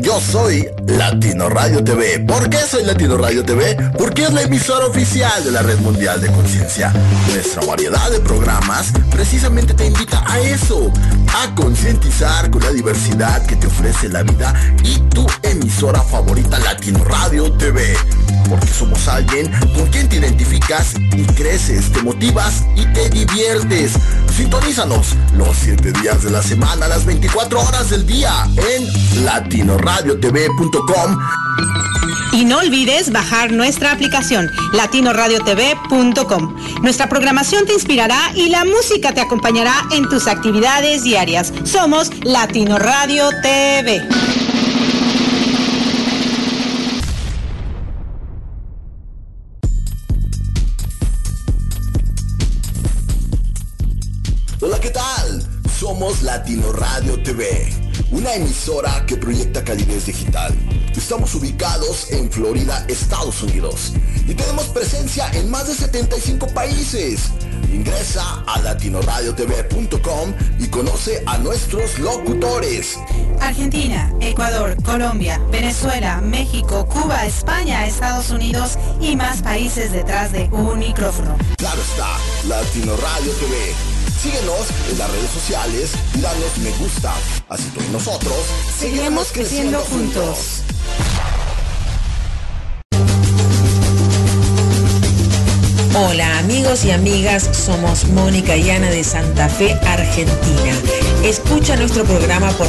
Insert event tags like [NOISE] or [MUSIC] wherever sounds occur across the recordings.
Yo soy Latino Radio TV. ¿Por qué soy Latino Radio TV? Porque es la emisora oficial de la Red Mundial de Conciencia. Nuestra variedad de programas precisamente te invita a eso, a concientizar con la diversidad que te ofrece la vida y tu emisora favorita Latino Radio TV. Porque somos alguien con quien te identificas y creces, te motivas y te diviertes. Sintonízanos los 7 días de la semana, las 24 horas del día en latinoradiotv.com. Y no olvides bajar nuestra aplicación latinoradiotv.com. Nuestra programación te inspirará y la música te acompañará en tus actividades Somos Latino Radio TV. Hola, ¿qué tal? Somos Latino una emisora que proyecta calidez digital. Estamos ubicados en Florida, Estados Unidos, y tenemos presencia en más de 75 países. Ingresa a latinoradiotv.com y conoce a nuestros locutores. Argentina, Ecuador, Colombia, Venezuela, México, Cuba, España, Estados Unidos y más países detrás de un micrófono. Claro está, Latino Radio TV. Síguenos en las redes sociales y danos me gusta. Así tú y nosotros Seguiremos creciendo juntos. Hola amigos y amigas, somos Mónica y Ana de Santa Fe, Argentina. Escucha nuestro programa por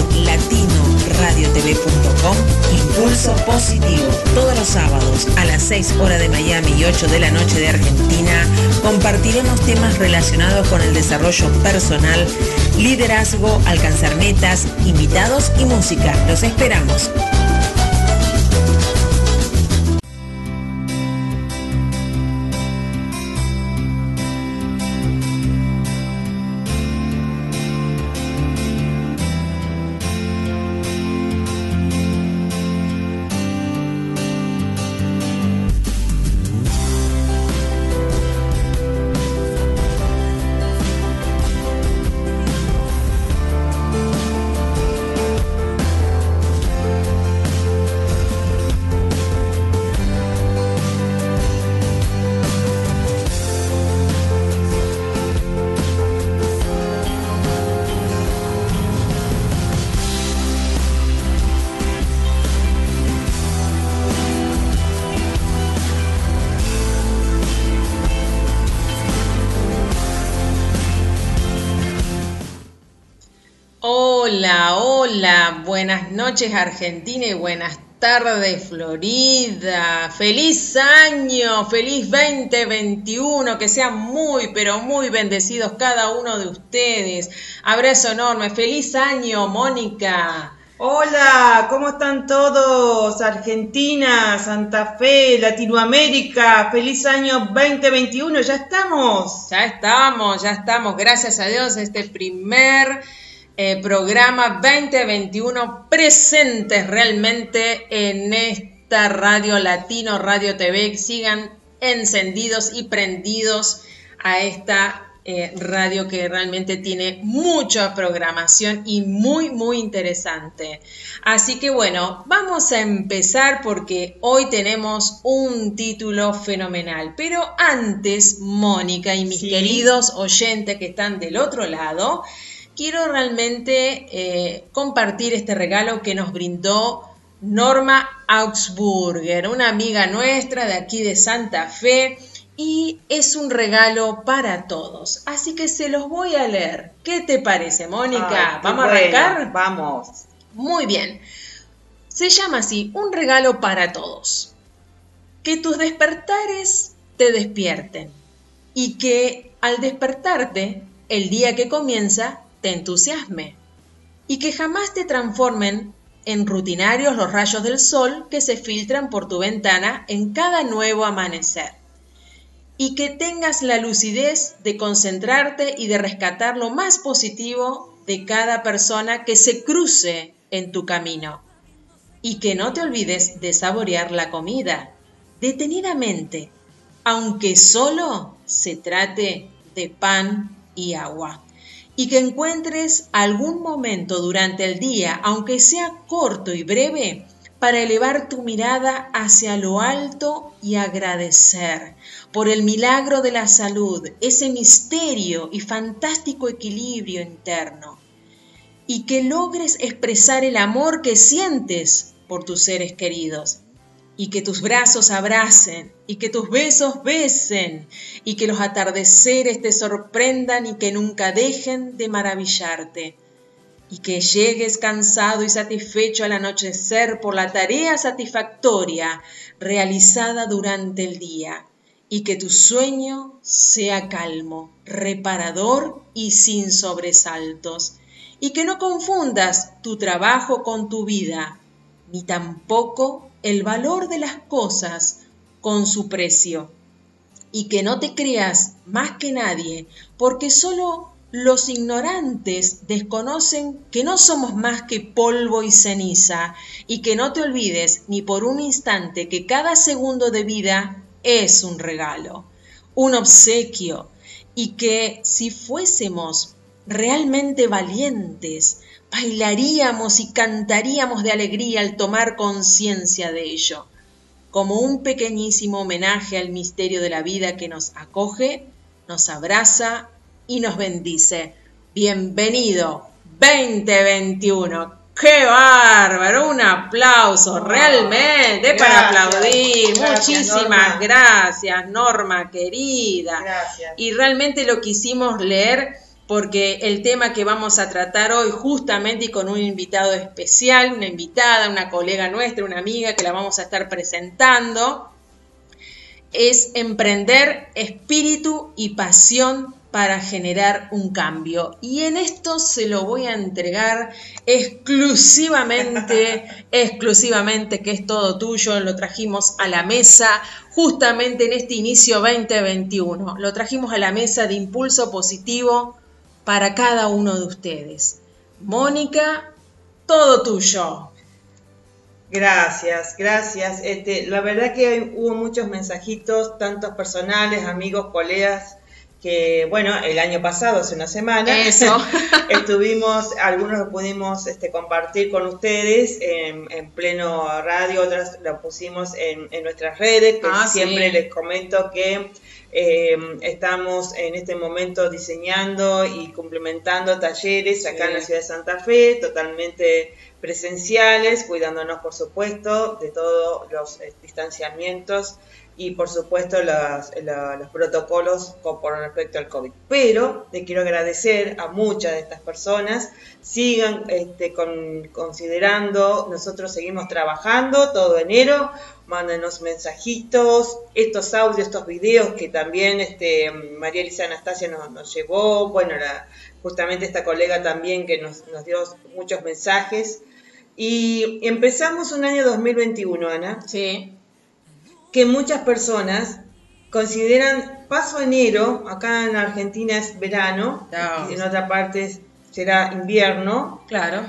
latinoradiotv.com Impulso Positivo. Todos los sábados a las 6 horas de Miami y 8 de la noche de Argentina compartiremos temas relacionados con el desarrollo personal, liderazgo, alcanzar metas, invitados y música. Los esperamos. Noches Argentina y buenas tardes Florida. Feliz año, feliz 2021, que sean muy, pero muy bendecidos cada uno de ustedes. Abrazo enorme, feliz año, Mónica. Hola, ¿cómo están todos? Argentina, Santa Fe, Latinoamérica, feliz año 2021, ya estamos. Ya estamos, ya estamos, gracias a Dios, este primer eh, programa 2021 presentes realmente en esta radio latino, radio TV. Sigan encendidos y prendidos a esta eh, radio que realmente tiene mucha programación y muy, muy interesante. Así que bueno, vamos a empezar porque hoy tenemos un título fenomenal. Pero antes, Mónica y mis Sí. queridos oyentes que están del otro lado, quiero realmente eh, compartir este regalo que nos brindó Norma Augsburger, una amiga nuestra de aquí de Santa Fe, y es un regalo para todos. Así que se los voy a leer. ¿Qué te parece, Mónica? Ay, ¿Vamos a arrancar? Vamos. Muy bien. Se llama así, un regalo para todos. Que tus despertares te despierten y que al despertarte, el día que comienza, te entusiasme y que jamás te transformen en rutinarios los rayos del sol que se filtran por tu ventana en cada nuevo amanecer. Y que tengas la lucidez de concentrarte y de rescatar lo más positivo de cada persona que se cruce en tu camino. Y que no te olvides de saborear la comida detenidamente, aunque solo se trate de pan y agua. Y que encuentres algún momento durante el día, aunque sea corto y breve, para elevar tu mirada hacia lo alto y agradecer por el milagro de la salud, ese misterio y fantástico equilibrio interno, y que logres expresar el amor que sientes por tus seres queridos, y que tus brazos abracen, y que tus besos besen, y que los atardeceres te sorprendan y que nunca dejen de maravillarte y que llegues cansado y satisfecho al anochecer por la tarea satisfactoria realizada durante el día, y que tu sueño sea calmo, reparador y sin sobresaltos, y que no confundas tu trabajo con tu vida, ni tampoco el valor de las cosas con su precio, y que no te creas más que nadie, porque solo los ignorantes desconocen que no somos más que polvo y ceniza y que no te olvides ni por un instante que cada segundo de vida es un regalo, un obsequio y que si fuésemos realmente valientes, bailaríamos y cantaríamos de alegría al tomar conciencia de ello, como un pequeñísimo homenaje al misterio de la vida que nos acoge, nos abraza y nos bendice. Bienvenido 2021. ¡Qué bárbaro! Un aplauso, realmente, para aplaudir. Muchísimas gracias, Norma querida. Gracias. Y realmente lo quisimos leer porque el tema que vamos a tratar hoy, justamente y con un invitado especial, una invitada, una colega nuestra, una amiga que la vamos a estar presentando, es emprender espíritu y pasión para generar un cambio. Y en esto se lo voy a entregar exclusivamente, [LAUGHS] exclusivamente, que es todo tuyo, lo trajimos a la mesa justamente en este inicio 2021. Lo trajimos a la mesa de impulso positivo para cada uno de ustedes. Mónica, todo tuyo. Gracias, gracias. Este, la verdad que hubo muchos mensajitos, tantos personales, amigos, colegas, que bueno, el año pasado, hace una semana, Eso. [LAUGHS] estuvimos, algunos lo pudimos este, compartir con ustedes en, pleno radio, otras lo pusimos en, nuestras redes, que ah, siempre les comento que eh, estamos en este momento diseñando y complementando talleres acá en la ciudad de Santa Fe, totalmente presenciales, cuidándonos por supuesto de todos los eh, distanciamientos y por supuesto los, los, protocolos con, respecto al COVID. Pero le quiero agradecer a muchas de estas personas, sigan este, con, considerando, nosotros seguimos trabajando todo enero, mándenos mensajitos, estos audios, estos videos que también este, María Elisa Anastasia nos, nos llevó, bueno, justamente esta colega también que nos, nos dio muchos mensajes. Y empezamos un año 2021, Ana. Sí que muchas personas consideran paso enero, acá en Argentina es verano, y en otra parte será invierno. Claro.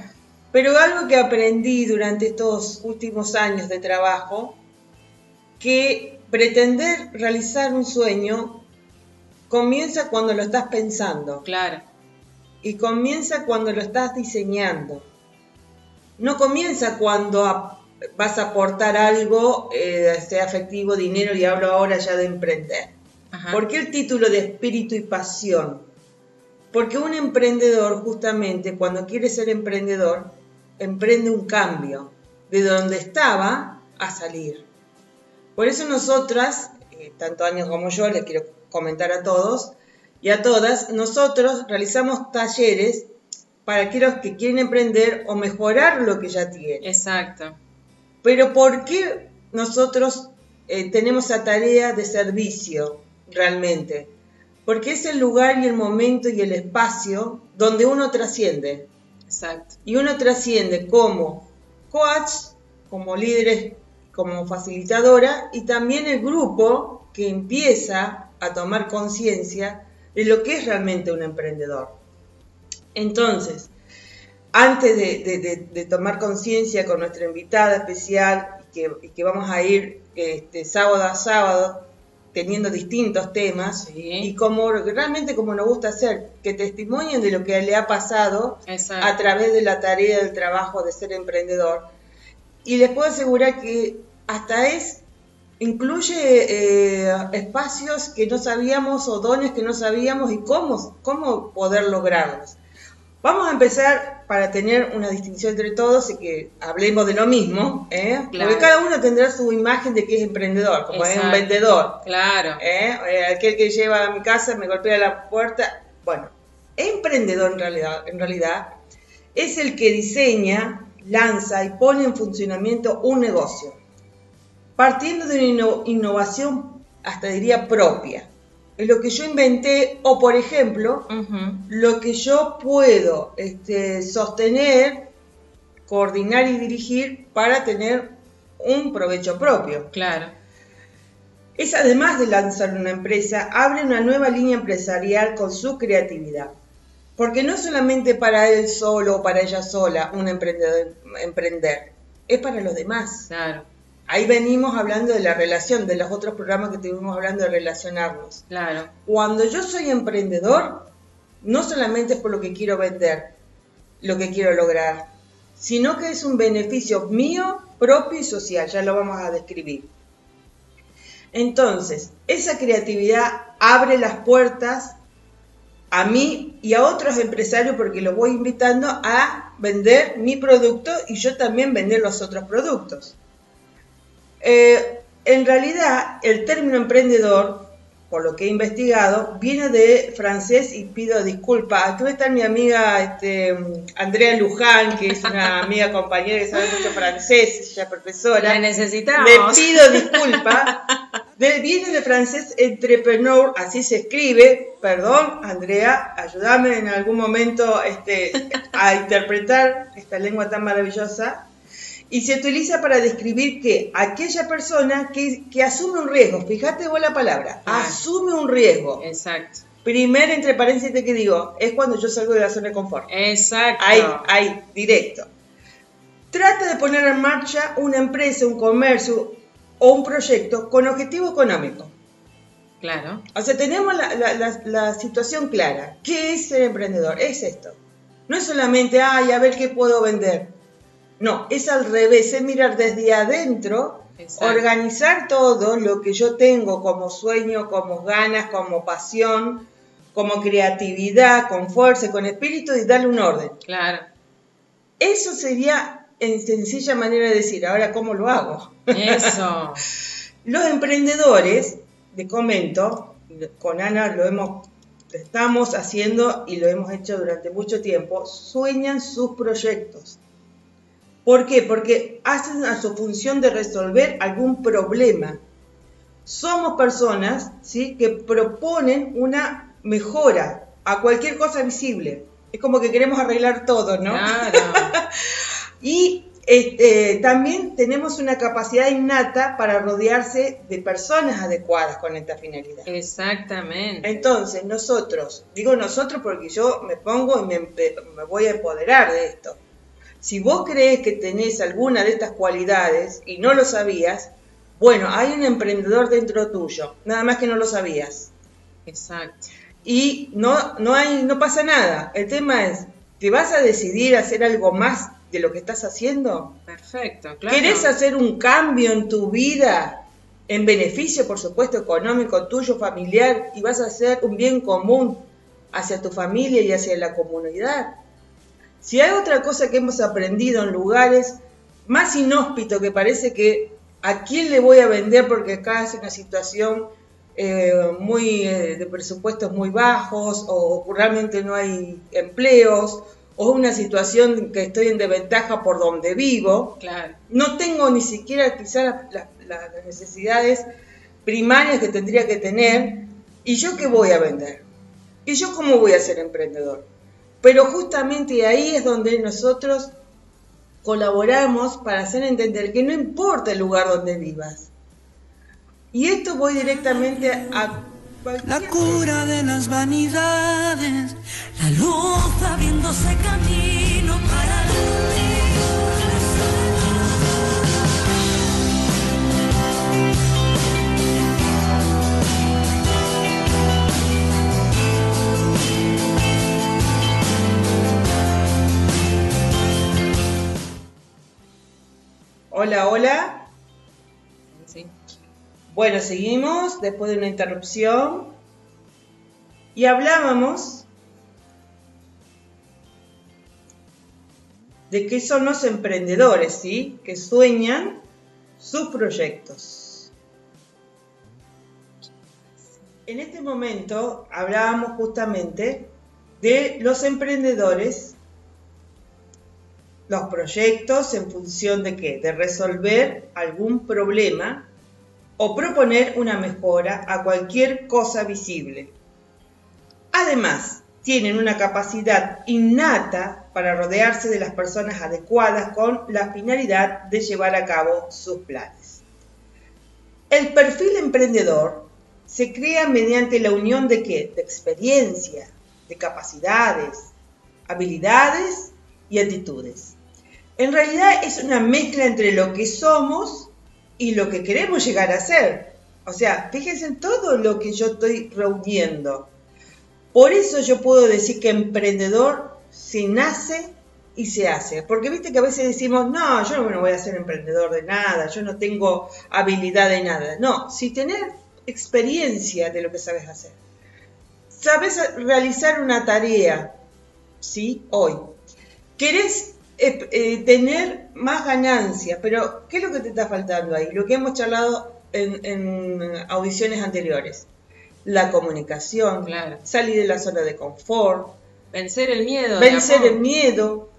Pero algo que aprendí durante estos últimos años de trabajo, que pretender realizar un sueño comienza cuando lo estás pensando. Claro. Y comienza cuando lo estás diseñando. No comienza cuando vas a aportar algo, eh, sea afectivo, dinero, y hablo ahora ya de emprender. ¿Por qué el título de espíritu y pasión? Porque un emprendedor, justamente, cuando quiere ser emprendedor, emprende un cambio de donde estaba a salir. Por eso nosotras, eh, tanto años como yo, les quiero comentar a todos y a todas, nosotros realizamos talleres para aquellos que quieren emprender o mejorar lo que ya tienen. Exacto. Pero ¿por qué nosotros eh, tenemos esa tarea de servicio realmente? Porque es el lugar y el momento y el espacio donde uno trasciende. Exacto. Y uno trasciende como coach, como líder, como facilitadora y también el grupo que empieza a tomar conciencia de lo que es realmente un emprendedor. Entonces, antes de, tomar conciencia con nuestra invitada especial, que, que vamos a ir este, sábado a sábado, teniendo distintos temas y como realmente como nos gusta hacer, que testimonien de lo que le ha pasado a través de la tarea del trabajo de ser emprendedor. Y les puedo asegurar que hasta es incluye eh, espacios que no sabíamos o dones que no sabíamos y cómo, cómo poder lograrlos. Vamos a empezar para tener una distinción entre todos y que hablemos de lo mismo, ¿eh? porque cada uno tendrá su imagen de que es emprendedor, como es un vendedor. Claro. ¿eh? ¿eh? Aquel que lleva a mi casa, me golpea la puerta. Bueno, emprendedor en realidad, en realidad es el que diseña, lanza y pone en funcionamiento un negocio, partiendo de una innovación, hasta diría propia lo que yo inventé o, por ejemplo, lo que yo puedo este, sostener, coordinar y dirigir para tener un provecho propio. Claro. Es además de lanzar una empresa, abre una nueva línea empresarial con su creatividad. Porque no es solamente para él solo o para ella sola un emprendedor, emprender, es para los demás. Claro. Ahí venimos hablando de la relación, de los otros programas que estuvimos hablando de relacionarnos. Claro. Cuando yo soy emprendedor, no solamente es por lo que quiero vender, lo que quiero lograr, sino que es un beneficio mío, propio y social, ya lo vamos a describir. Entonces, esa creatividad abre las puertas a mí y a otros empresarios porque los voy invitando a vender mi producto y yo también vender los otros productos. Eh, en realidad, el término emprendedor, por lo que he investigado, viene de francés y pido disculpas. Aquí está mi amiga este, Andrea Luján, que es una [LAUGHS] amiga compañera que sabe mucho francés, ella es profesora. La necesitamos. Le pido disculpas. viene de francés entrepreneur, así se escribe. Perdón, Andrea, ayúdame en algún momento este, a interpretar esta lengua tan maravillosa y se utiliza para describir que aquella persona que, asume un riesgo, fíjate vos la palabra, asume un riesgo. Exacto. Primer entre paréntesis que digo, es cuando yo salgo de la zona de confort. Exacto. Ahí, ahí, directo. Trata de poner en marcha una empresa, un comercio o un proyecto con objetivo económico. Claro. O sea, tenemos la, la situación clara. ¿Qué es ser emprendedor? Es esto. No es solamente, ay, a ver qué puedo vender no, es al revés, es mirar desde adentro, organizar todo lo que yo tengo como sueño, como ganas, como pasión, como creatividad, con fuerza, con espíritu y darle un orden. Claro. Eso sería en sencilla manera de decir, ahora cómo lo hago. Eso. [LAUGHS] Los emprendedores, de comento, con Ana lo hemos estamos haciendo y lo hemos hecho durante mucho tiempo, sueñan sus proyectos. ¿Por qué? Porque hacen a su función de resolver algún problema. Somos personas ¿sí? que proponen una mejora a cualquier cosa visible. Es como que queremos arreglar todo, ¿no? Claro. [LAUGHS] y este, también tenemos una capacidad innata para rodearse de personas adecuadas con esta finalidad. Exactamente. Entonces, nosotros, digo nosotros porque yo me pongo y me, me voy a empoderar de esto si vos crees que tenés alguna de estas cualidades y no lo sabías, bueno, hay un emprendedor dentro tuyo, nada más que no lo sabías. Exacto. Y no, no, hay, no pasa nada. El tema es, ¿te vas a decidir a hacer algo más de lo que estás haciendo? Perfecto, claro. ¿Querés hacer un cambio en tu vida? En beneficio, por supuesto, económico tuyo, familiar, y vas a hacer un bien común hacia tu familia y hacia la comunidad. Si hay otra cosa que hemos aprendido en lugares más inhóspitos que parece que a quién le voy a vender porque acá es una situación eh, muy eh, de presupuestos muy bajos o realmente no hay empleos o una situación que estoy en desventaja por donde vivo, no tengo ni siquiera quizás las necesidades primarias que tendría que tener, ¿y yo qué voy a vender? ¿Y yo cómo voy a ser emprendedor? Pero justamente ahí es donde nosotros colaboramos para hacer entender que no importa el lugar donde vivas. Y esto voy directamente a... La cura de las vanidades, la luz abriéndose camino para Hola, hola. Sí. Bueno, seguimos después de una interrupción. Y hablábamos de qué son los emprendedores, ¿sí? Que sueñan sus proyectos. En este momento hablábamos justamente de los emprendedores, los proyectos en función de qué? De resolver algún problema o proponer una mejora a cualquier cosa visible. Además, tienen una capacidad innata para rodearse de las personas adecuadas con la finalidad de llevar a cabo sus planes. El perfil emprendedor se crea mediante la unión de qué? De experiencia, de capacidades, habilidades y actitudes. En realidad es una mezcla entre lo que somos y lo que queremos llegar a ser. O sea, fíjense en todo lo que yo estoy reuniendo. Por eso yo puedo decir que emprendedor se nace y se hace. Porque viste que a veces decimos, no, yo no voy a ser emprendedor de nada, yo no tengo habilidad de nada. No, si tenés experiencia de lo que sabes hacer, sabes realizar una tarea, ¿sí? Hoy. Querés eh, eh, tener más ganancias, pero ¿qué es lo que te está faltando ahí? Lo que hemos charlado en audiciones anteriores la comunicación, salir de la zona de confort, vencer el miedo, vencer el miedo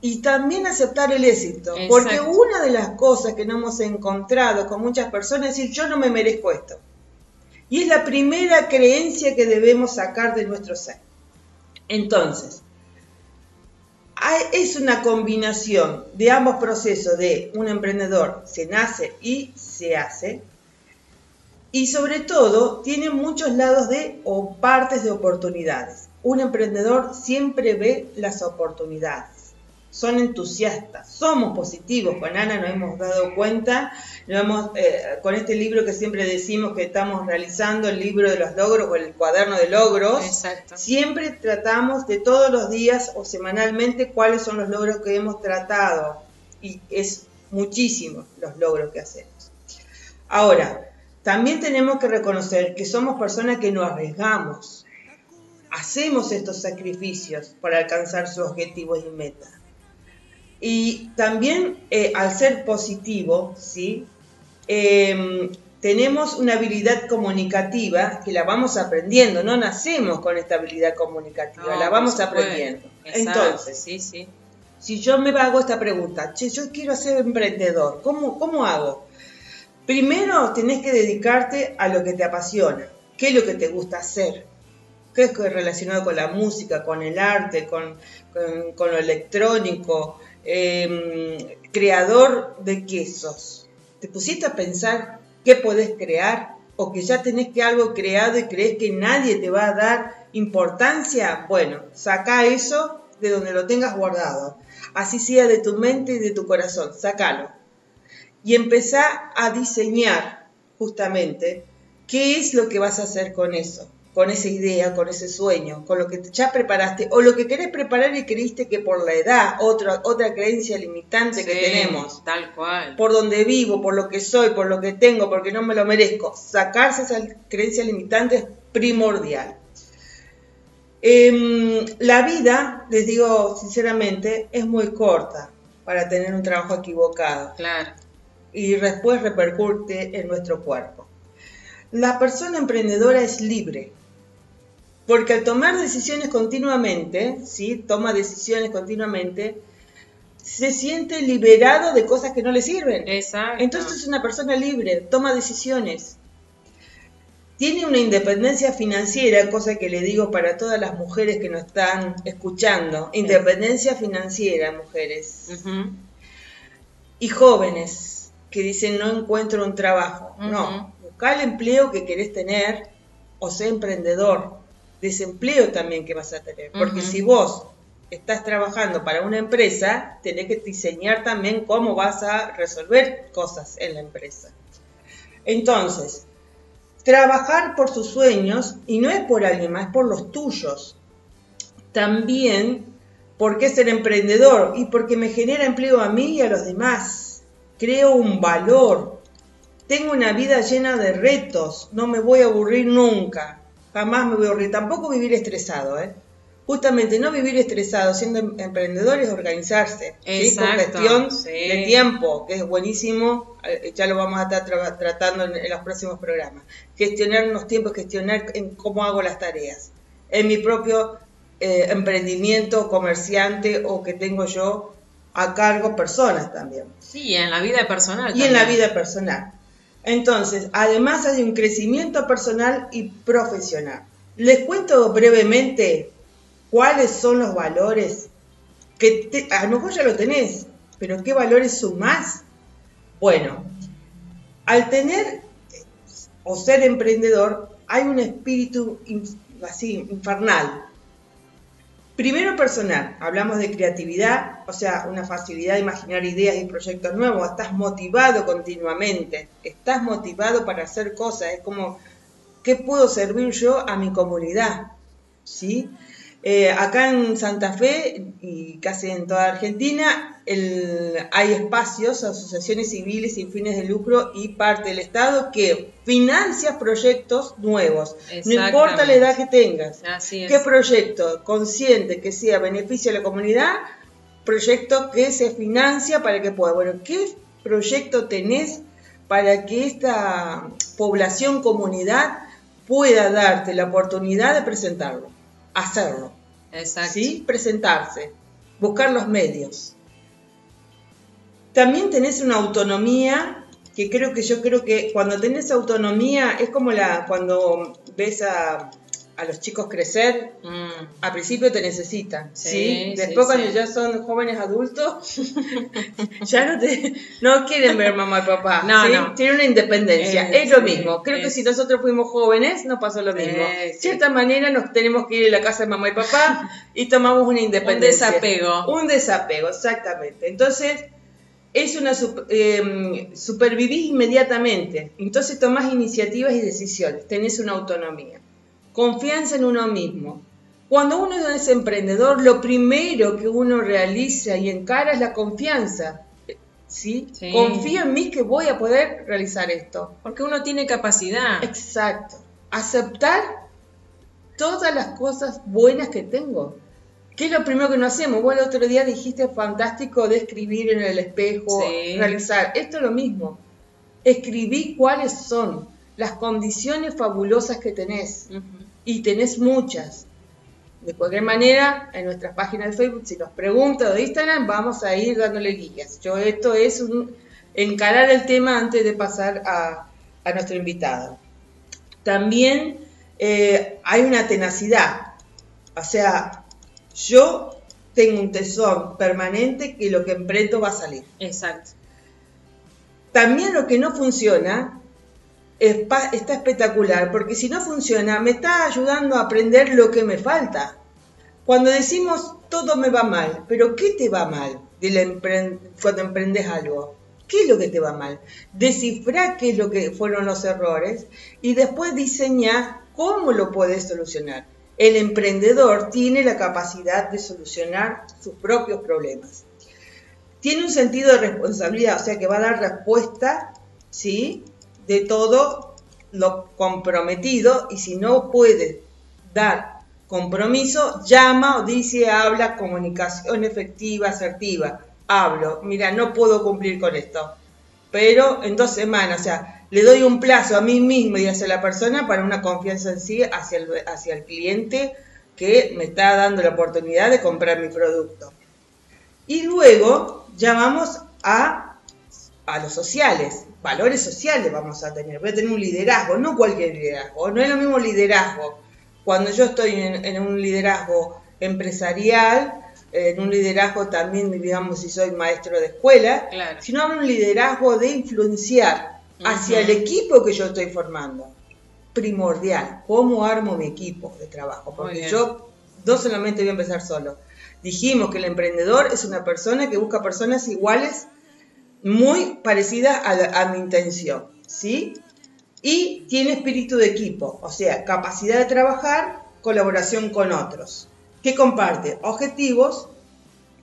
y también aceptar el éxito, porque una de las cosas que no hemos encontrado con muchas personas es decir, yo no me merezco esto. Y es la primera creencia que debemos sacar de nuestro ser. Entonces, es una combinación de ambos procesos de un emprendedor se nace y se hace, y sobre todo tiene muchos lados de o partes de oportunidades. Un emprendedor siempre ve las oportunidades. Son entusiastas, somos positivos. Con Ana nos hemos dado cuenta, hemos, eh, con este libro que siempre decimos que estamos realizando, el libro de los logros o el cuaderno de logros, siempre tratamos de todos los días o semanalmente cuáles son los logros que hemos tratado. Y es muchísimos los logros que hacemos. Ahora, también tenemos que reconocer que somos personas que nos arriesgamos, hacemos estos sacrificios para alcanzar sus objetivos y metas. Y también eh, al ser positivo, ¿sí? Em, tenemos una habilidad comunicativa que la vamos aprendiendo, no nacemos con esta habilidad comunicativa, la vamos aprendiendo. Entonces, sí, sí. si yo me hago esta pregunta, che, yo quiero ser emprendedor, ¿cómo, cómo hago? Primero tenés que dedicarte a lo que te apasiona. ¿Qué es lo que te gusta hacer? ¿Qué es relacionado con la música, con el arte, con, lo electrónico? Em, creador de quesos. ¿Te pusiste a pensar qué podés crear? ¿O que ya tenés que algo creado y crees que nadie te va a dar importancia? Bueno, saca eso de donde lo tengas guardado. Así sea de tu mente y de tu corazón. Sácalo y empezá a diseñar justamente qué es lo que vas a hacer con eso, con esa idea, con ese sueño, con lo que ya preparaste o lo que querés preparar y creíste que por la edad, otra, otra creencia limitante que tenemos. Tal cual. Por donde vivo, por lo que soy, por lo que tengo, porque no me lo merezco. Sacarse esa creencia limitante es primordial. Em, la vida, les digo sinceramente, es muy corta para tener un trabajo equivocado. Claro y después repercute en nuestro cuerpo. La persona emprendedora es libre, porque al tomar decisiones continuamente, ¿sí? toma decisiones continuamente, se siente liberado de cosas que no le sirven. Exacto. Entonces es una persona libre, toma decisiones. Tiene una independencia financiera, cosa que le digo para todas las mujeres que nos están escuchando. Independencia financiera, mujeres. Y jóvenes que dicen no encuentro un trabajo. No, busca el empleo que querés tener o sé emprendedor. Desempleo también que vas a tener. Porque si vos estás trabajando para una empresa, tenés que diseñar también cómo vas a resolver cosas en la empresa. Entonces, trabajar por sus sueños, y no es por alguien más, es por los tuyos. También, ¿por qué ser emprendedor? Y porque me genera empleo a mí y a los demás creo un valor, tengo una vida llena de retos, no me voy a aburrir nunca, jamás me voy a aburrir, tampoco vivir estresado, ¿eh? Justamente no vivir estresado siendo em-, emprendedor es organizarse, con gestión de tiempo, que es buenísimo, eh, ya lo vamos a estar tratando en, los próximos programas. Gestionar los tiempos, gestionar en cómo hago las tareas, en mi propio eh, emprendimiento, comerciante o que tengo yo a cargo personas también. Sí, en la vida personal. Y en la vida personal. Entonces, además hay un crecimiento personal y profesional. Les cuento brevemente cuáles son los valores que a lo mejor ya lo tenés, pero ¿qué valores sumás? Bueno, al tener o ser emprendedor hay un espíritu así infernal Primero personal, hablamos de creatividad, o sea, una facilidad de imaginar ideas y proyectos nuevos, estás motivado continuamente, estás motivado para hacer cosas, es como, ¿qué puedo servir yo a mi comunidad? ¿Sí? Eh, acá en Santa Fe y casi en toda Argentina hay espacios, asociaciones civiles sin fines de lucro y parte del Estado que financia proyectos nuevos. No importa la edad que tengas. ¿Qué proyecto consciente que sea beneficio a la comunidad? Proyecto que se financia para que pueda. Bueno, ¿qué proyecto tenés para que esta población, comunidad, pueda darte la oportunidad de presentarlo? Hacerlo. Exacto. ¿Sí? Presentarse, buscar los medios. También tenés una autonomía que creo que yo creo que cuando tenés autonomía es como la cuando ves a a los chicos crecer, mm. al principio te necesitan, ¿sí? Después cuando ya son jóvenes adultos, [LAUGHS] ya no te no quieren ver mamá y papá, no, ¿sí? Tienen una independencia, es lo mismo. Creo que si nosotros fuimos jóvenes nos pasó lo mismo. De cierta manera nos tenemos que ir a la casa de mamá y papá y tomamos una independencia. Un desapego. Un desapego, exactamente. Entonces, es una eh, supervivís inmediatamente. Entonces tomás iniciativas y decisiones, tenés una autonomía confianza en uno mismo. Cuando uno es emprendedor, lo primero que uno realiza y encara es la confianza. ¿Sí? Confío en mí que voy a poder realizar esto. Porque uno tiene capacidad. Exacto. Aceptar todas las cosas buenas que tengo. ¿Qué es lo primero que no hacemos? Vos el otro día dijiste fantástico de escribir en el espejo, realizar. Esto es lo mismo. Escribí cuáles son las condiciones fabulosas que tenés y tenés muchas. De cualquier manera, en nuestras páginas de Facebook, si nos preguntan de Instagram, vamos a ir dándole guías. Yo esto es un, encarar el tema antes de pasar a, a nuestro invitado. También eh, hay una tenacidad. O sea, yo tengo un tesón permanente que lo que emprendo va a salir. Exacto. También lo que no funciona está espectacular, porque si no funciona, me está ayudando a aprender lo que me falta. Cuando decimos todo me va mal, pero ¿qué te va mal cuando emprendes algo? ¿Qué es lo que te va mal? Descifra qué es lo que fueron los errores y después diseña cómo lo puedes solucionar. El emprendedor tiene la capacidad de solucionar sus propios problemas. Tiene un sentido de responsabilidad, o sea que va a dar respuesta, ¿sí? De todo lo comprometido y si no puede dar compromiso, llama o dice, habla, comunicación efectiva, asertiva. Hablo, mira, no puedo cumplir con esto, pero en dos semanas, o sea, le doy un plazo a mí mismo y hacia la persona para una confianza en sí hacia el, cliente que me está dando la oportunidad de comprar mi producto. Y luego llamamos a los sociales, valores sociales vamos a tener, voy a tener un liderazgo, no cualquier liderazgo, no es lo mismo liderazgo cuando yo estoy en, un liderazgo empresarial, en un liderazgo también, digamos, si soy maestro de escuela, sino en un liderazgo de influenciar hacia el equipo que yo estoy formando. Primordial, cómo armo mi equipo de trabajo, porque yo no solamente voy a empezar solo. Dijimos que el emprendedor es una persona que busca personas iguales muy parecida a, mi intención, ¿sí? Y tiene espíritu de equipo, o sea, capacidad de trabajar, colaboración con otros, que comparte objetivos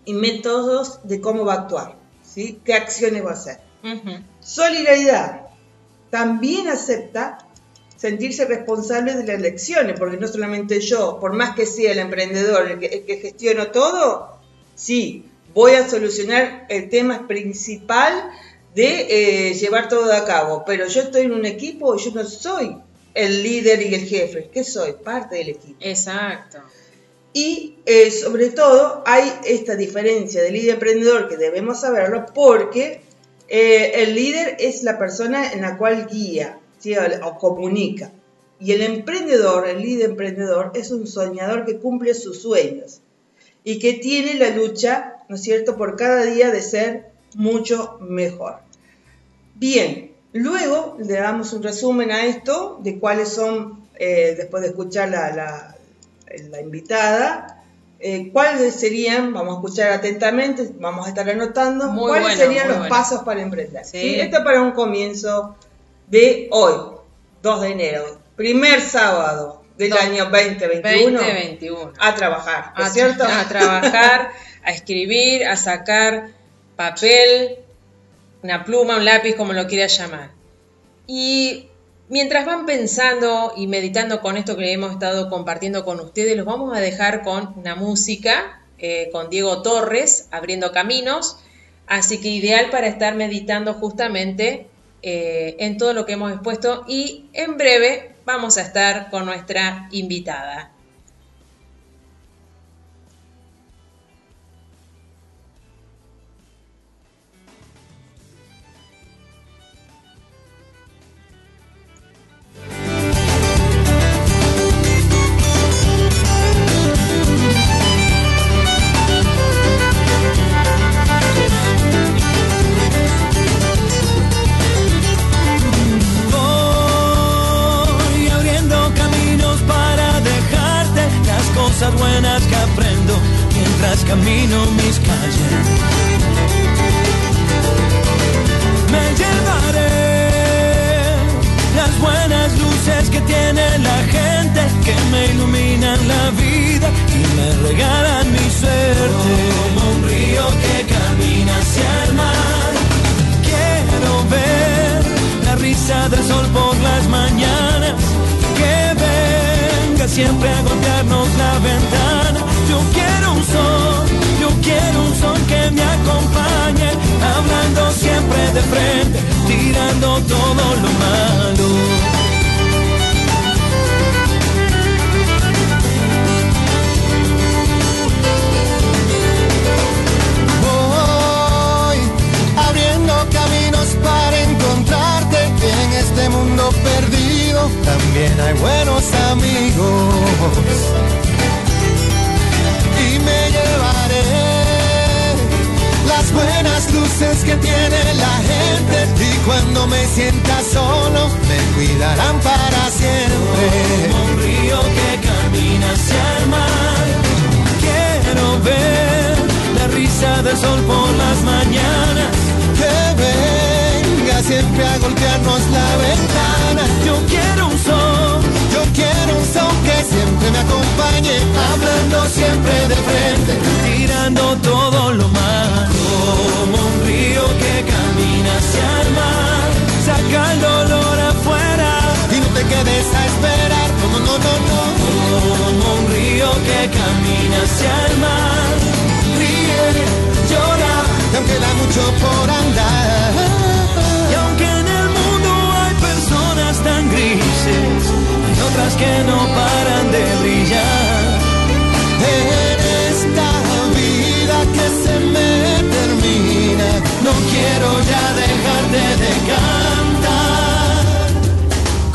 y métodos de cómo va a actuar, ¿sí? ¿Qué acciones va a hacer? Solidaridad. También acepta sentirse responsable de las elecciones, porque no solamente yo, por más que sea el emprendedor el que, gestiono todo, sí, voy a solucionar el tema principal de eh, llevar todo a cabo, pero yo estoy en un equipo y yo no soy el líder y el jefe, que soy parte del equipo. Exacto. Y eh, sobre todo hay esta diferencia de líder emprendedor que debemos saberlo porque eh, el líder es la persona en la cual guía o, comunica. Y el emprendedor, el líder emprendedor, es un soñador que cumple sus sueños y que tiene la lucha, ¿no es cierto?, por cada día de ser mucho mejor. Bien, luego le damos un resumen a esto de cuáles son, eh, después de escuchar la, la invitada, eh, cuáles serían, vamos a escuchar atentamente, vamos a estar anotando, cuáles serían los pasos para emprender. Esto para un comienzo de hoy, 2 de enero, primer sábado del año 2021, 2021, a trabajar, ¿no es cierto? A trabajar, [LAUGHS] a escribir, a sacar papel, una pluma, un lápiz, como lo quieras llamar. Y Mientras van pensando y meditando con esto que hemos estado compartiendo con ustedes, los vamos a dejar con una música, eh, con Diego Torres, abriendo caminos, así que ideal para estar meditando justamente eh, en todo lo que hemos expuesto y en breve vamos a estar con nuestra invitada. Camino mis calles. Me llevaré las buenas luces que tiene la gente que me iluminan la vida y me regalan mi suerte. Como un río que camina hacia el mar. Quiero ver la risa del sol por las mañanas. Que siempre golpearnos la ventana. Yo quiero un sol quiero un son que me acompañe, hablando siempre de frente, tirando todo lo malo. Por andar. Y aunque en el mundo hay personas tan grises, hay otras que no paran de brillar. En esta vida que se me no quiero ya dejarte de cantar.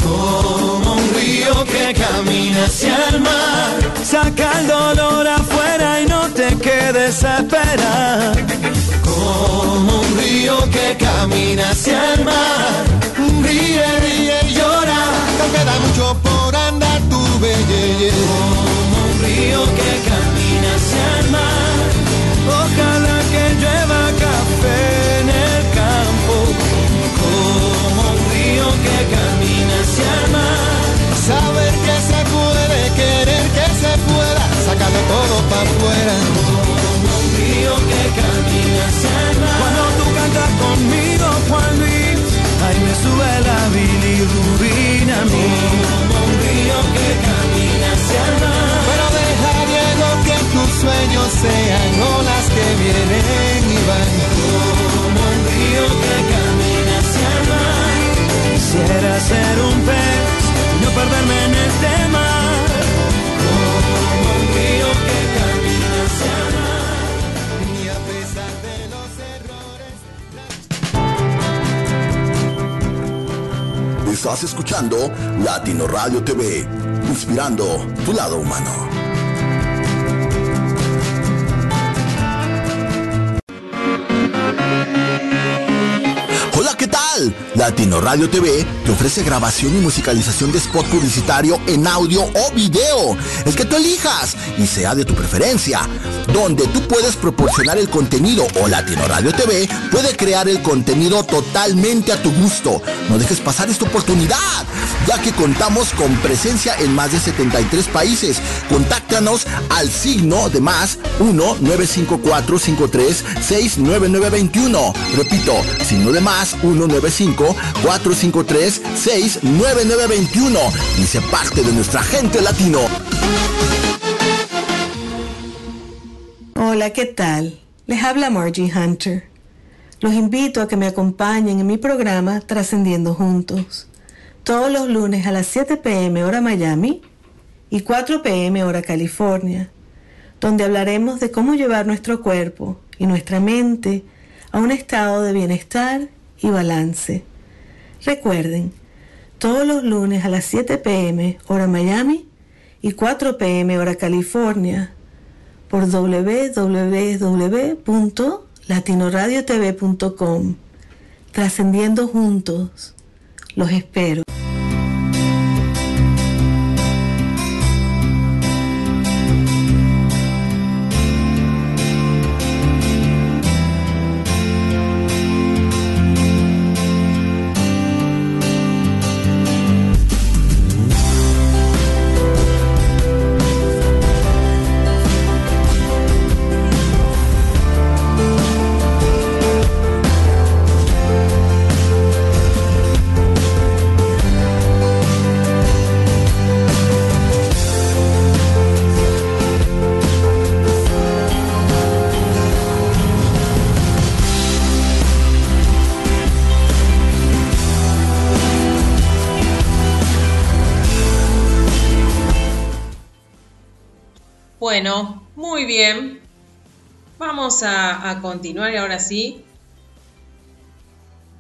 Como un río que camina hacia el mar, saca el dolor afuera y no te quedes a esperar. Como un río que camina hacia el mar, ríe, ríe y llora, aunque queda mucho por andar tu belleza. Como un río que camina hacia el mar, ojalá que llueva en el campo, como un río que camina hacia el mar. Saber que se puede, querer que se pueda, sacarlo todo para afuera. suela bilirrubina, como un río que camina hacia el. Escuchando Latino Radio TV, inspirando tu lado humano. Latino Radio TV te ofrece grabación y musicalización de spot publicitario en audio o video. El que tú elijas y sea de tu preferencia. Donde tú puedes proporcionar el contenido o Latino Radio TV puede crear el contenido totalmente a tu gusto. No dejes pasar esta oportunidad, ya que contamos con presencia en más de 73 países. Contáctanos al signo de más 1-954-53-69921. Repito, signo de más 1-954-53-69921. Y sé parte de nuestra gente latino. Hola, ¿qué tal? Les habla Margie Hunter. Los invito a que me acompañen en mi programa Trascendiendo Juntos, todos los lunes a las 7 pm hora Miami y 4 pm hora California, donde hablaremos de cómo llevar nuestro cuerpo y nuestra mente a un estado de bienestar y balance. Recuerden, todos los lunes a las 7 pm hora Miami y 4 pm hora California por www.latinoradiotv.com. Trascendiendo juntos. Los espero. Vamos a, continuar y ahora sí.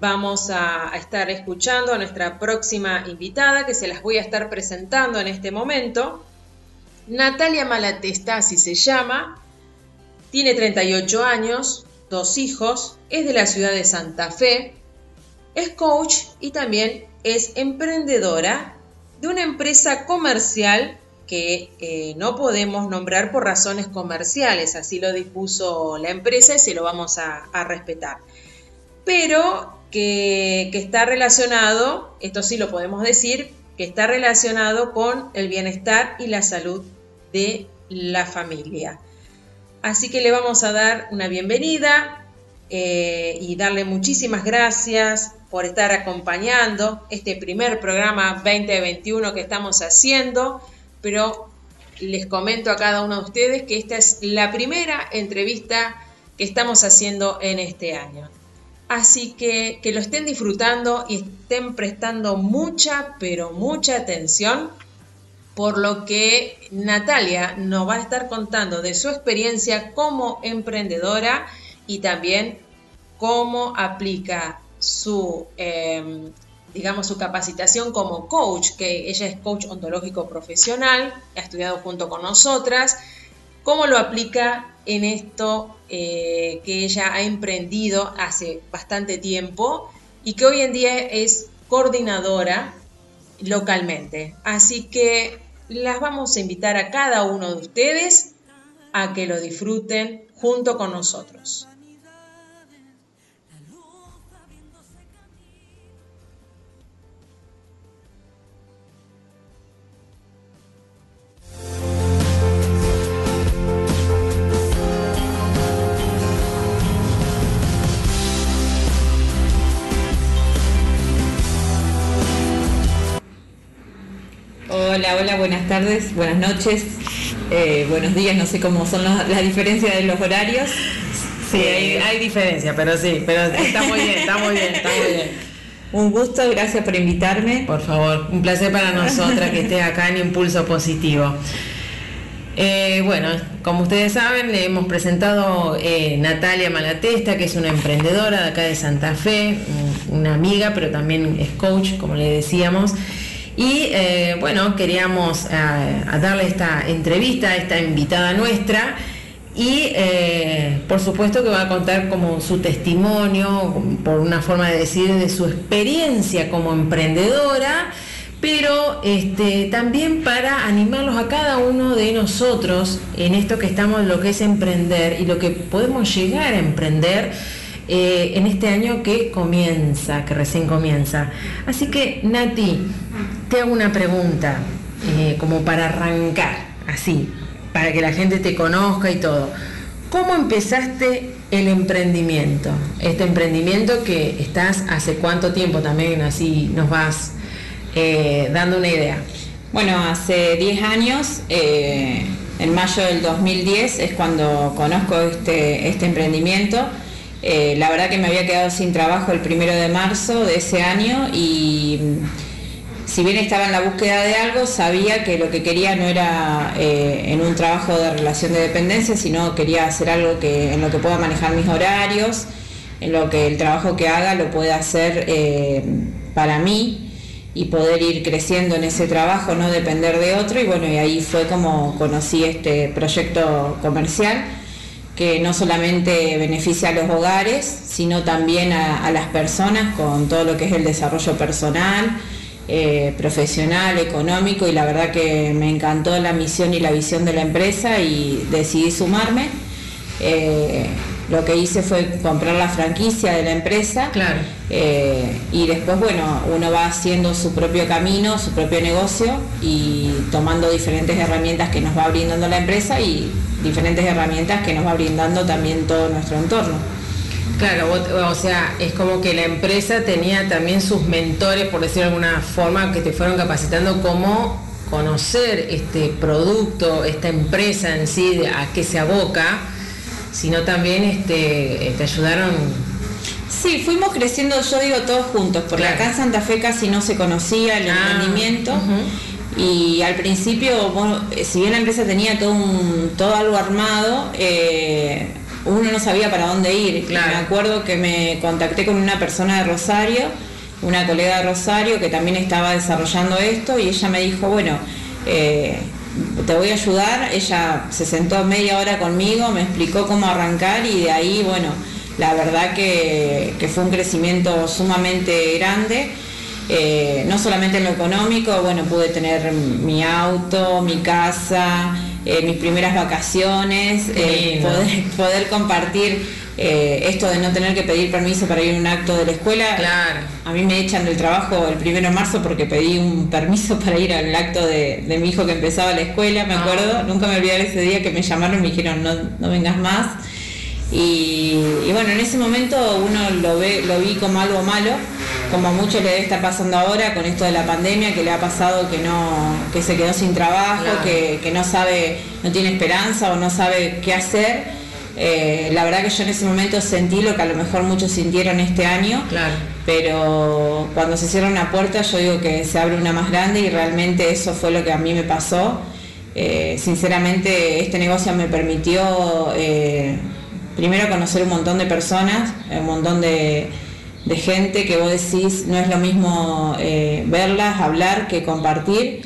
Vamos a, a estar escuchando a nuestra próxima invitada que se las voy a estar presentando en este momento. Natalia Malatesta, se llama. Tiene 38 años, dos hijos, es de la ciudad de Santa Fe, es coach y también es emprendedora de una empresa comercial que eh, no podemos nombrar por razones comerciales, así lo dispuso la empresa y se lo vamos a, respetar. Pero que, que, está relacionado, esto sí lo podemos decir, que está relacionado con el bienestar y la salud de la familia. Así que le vamos a dar una bienvenida eh, y darle muchísimas gracias por estar acompañando este primer programa 2021 que estamos haciendo pero les comento a cada uno de ustedes que esta es la primera entrevista que estamos haciendo en este año. Así que que lo estén disfrutando y estén prestando mucha, pero mucha atención por lo que Natalia nos va a estar contando de su experiencia como emprendedora y también cómo aplica su eh, digamos, su capacitación como coach, que ella es coach ontológico profesional, ha estudiado junto con nosotras, cómo lo aplica en esto eh, que ella ha emprendido hace bastante tiempo y que hoy en día es coordinadora localmente. Así que las vamos a invitar a cada uno de ustedes a que lo disfruten junto con nosotros. Hola, buenas tardes, buenas noches, eh, buenos días, no sé cómo son las la diferencias de los horarios. Sí, hay, hay diferencia, pero sí, pero está muy bien, está muy bien, está muy bien. Un gusto, gracias por invitarme. Por favor, un placer para nosotras que esté acá en Impulso Positivo. Eh, bueno, como ustedes saben, le hemos presentado eh, Natalia Malatesta, que es una emprendedora de acá de Santa Fe, una amiga, pero también es coach, como le decíamos. Y eh, bueno, queríamos darle esta entrevista a esta invitada nuestra. Y por supuesto que va a contar como su testimonio, por una forma de decir, de su experiencia como emprendedora pero este, también para animarlos a cada uno de nosotros en esto que estamos, lo que es emprender y lo que podemos llegar a emprender eh, en este año que comienza, que recién comienza. Así que, Nati, te hago una pregunta, eh, como para arrancar, así, para que la gente te conozca y todo. ¿Cómo empezaste el emprendimiento? Este emprendimiento que estás hace cuánto tiempo también, así nos vas eh, dando una idea. Bueno, hace 10 años, en mayo del 2010, es cuando conozco este, este emprendimiento. Eh, la verdad que me había quedado sin trabajo el primero de marzo de ese año y mm, si bien estaba en la búsqueda de algo, sabía que lo que quería no era en un trabajo de relación de dependencia, sino quería hacer algo que, en lo que pueda manejar mis horarios, en lo que el trabajo que haga lo pueda hacer para mí y poder ir creciendo en ese trabajo, no depender de otro. Y bueno, y ahí fue como conocí este proyecto comercial que no solamente beneficia a los hogares, sino también a, las personas con todo lo que es el desarrollo personal, eh, profesional, económico, y la verdad que me encantó la misión y la visión de la empresa y decidí sumarme. Eh, lo que hice fue comprar la franquicia de la empresa. Claro. Eh, y después, bueno, uno va haciendo su propio camino, su propio negocio y tomando diferentes herramientas que nos va brindando la empresa y diferentes herramientas que nos va brindando también todo nuestro entorno. Claro, o sea, es como que la empresa tenía también sus mentores, por decirlo de alguna forma, que te fueron capacitando cómo conocer este producto, esta empresa en sí, a qué se aboca sino también este, te ayudaron. Sí, fuimos creciendo, yo digo todos juntos, porque acá en Santa Fe casi no se conocía el ah, emprendimiento. Y al principio, si bien la empresa tenía todo, todo algo armado, eh, uno no sabía para dónde ir. Me acuerdo que me contacté con una persona de Rosario, una colega de Rosario que también estaba desarrollando esto y ella me dijo, bueno, eh, te voy a ayudar. Ella se sentó media hora conmigo, me explicó cómo arrancar y de ahí, bueno, la verdad que, fue un crecimiento sumamente grande. Eh, no solamente en lo económico, bueno, pude tener mi auto, mi casa, eh, mis primeras vacaciones, eh, poder, [LAUGHS] poder compartir eh, esto de no tener que pedir permiso para ir a un acto de la escuela. Claro. A mí me echan del trabajo el primero de marzo porque pedí un permiso para ir al acto de, mi hijo que empezaba la escuela, me ah. acuerdo. Nunca me olvidaré ese día que me llamaron y me dijeron no, no vengas más. Y, bueno, en ese momento uno lo, ve, lo vi como algo malo, como a muchos le debe estar pasando ahora con esto de la pandemia, que le ha pasado que no, que se quedó sin trabajo, que, que no sabe, no tiene esperanza o no sabe qué hacer eh, la verdad que yo en ese momento sentí lo que a lo mejor muchos sintieron este año, pero cuando se cierra una puerta yo digo que se abre una más grande y realmente eso fue lo que a mí me pasó. Eh, sinceramente este negocio me permitió eh, primero conocer un montón de personas, un montón de de gente que vos decís no es lo mismo eh, verlas, hablar que compartir.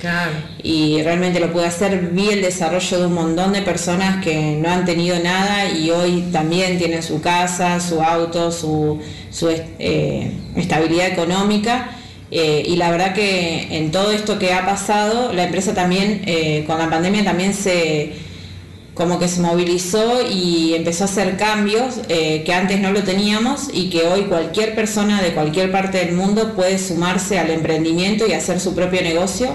Y realmente lo pude hacer. Vi el desarrollo de un montón de personas que no han tenido nada y hoy también tienen su casa, su auto, su, eh, estabilidad económica. Eh, y la verdad que en todo esto que ha pasado, la empresa también, con la pandemia también se como que se movilizó y empezó a hacer cambios eh, que antes no lo teníamos y que hoy cualquier persona de cualquier parte del mundo puede sumarse al emprendimiento y hacer su propio negocio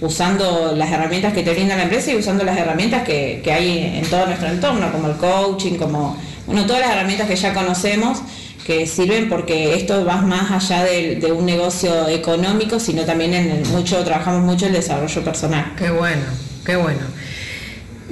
usando las herramientas que te brinda la empresa y usando las herramientas que, hay en todo nuestro entorno, como el coaching, como bueno, todas las herramientas que ya conocemos, que sirven porque esto va más allá de, un negocio económico, sino también en mucho, trabajamos mucho el desarrollo personal. Qué bueno, qué bueno.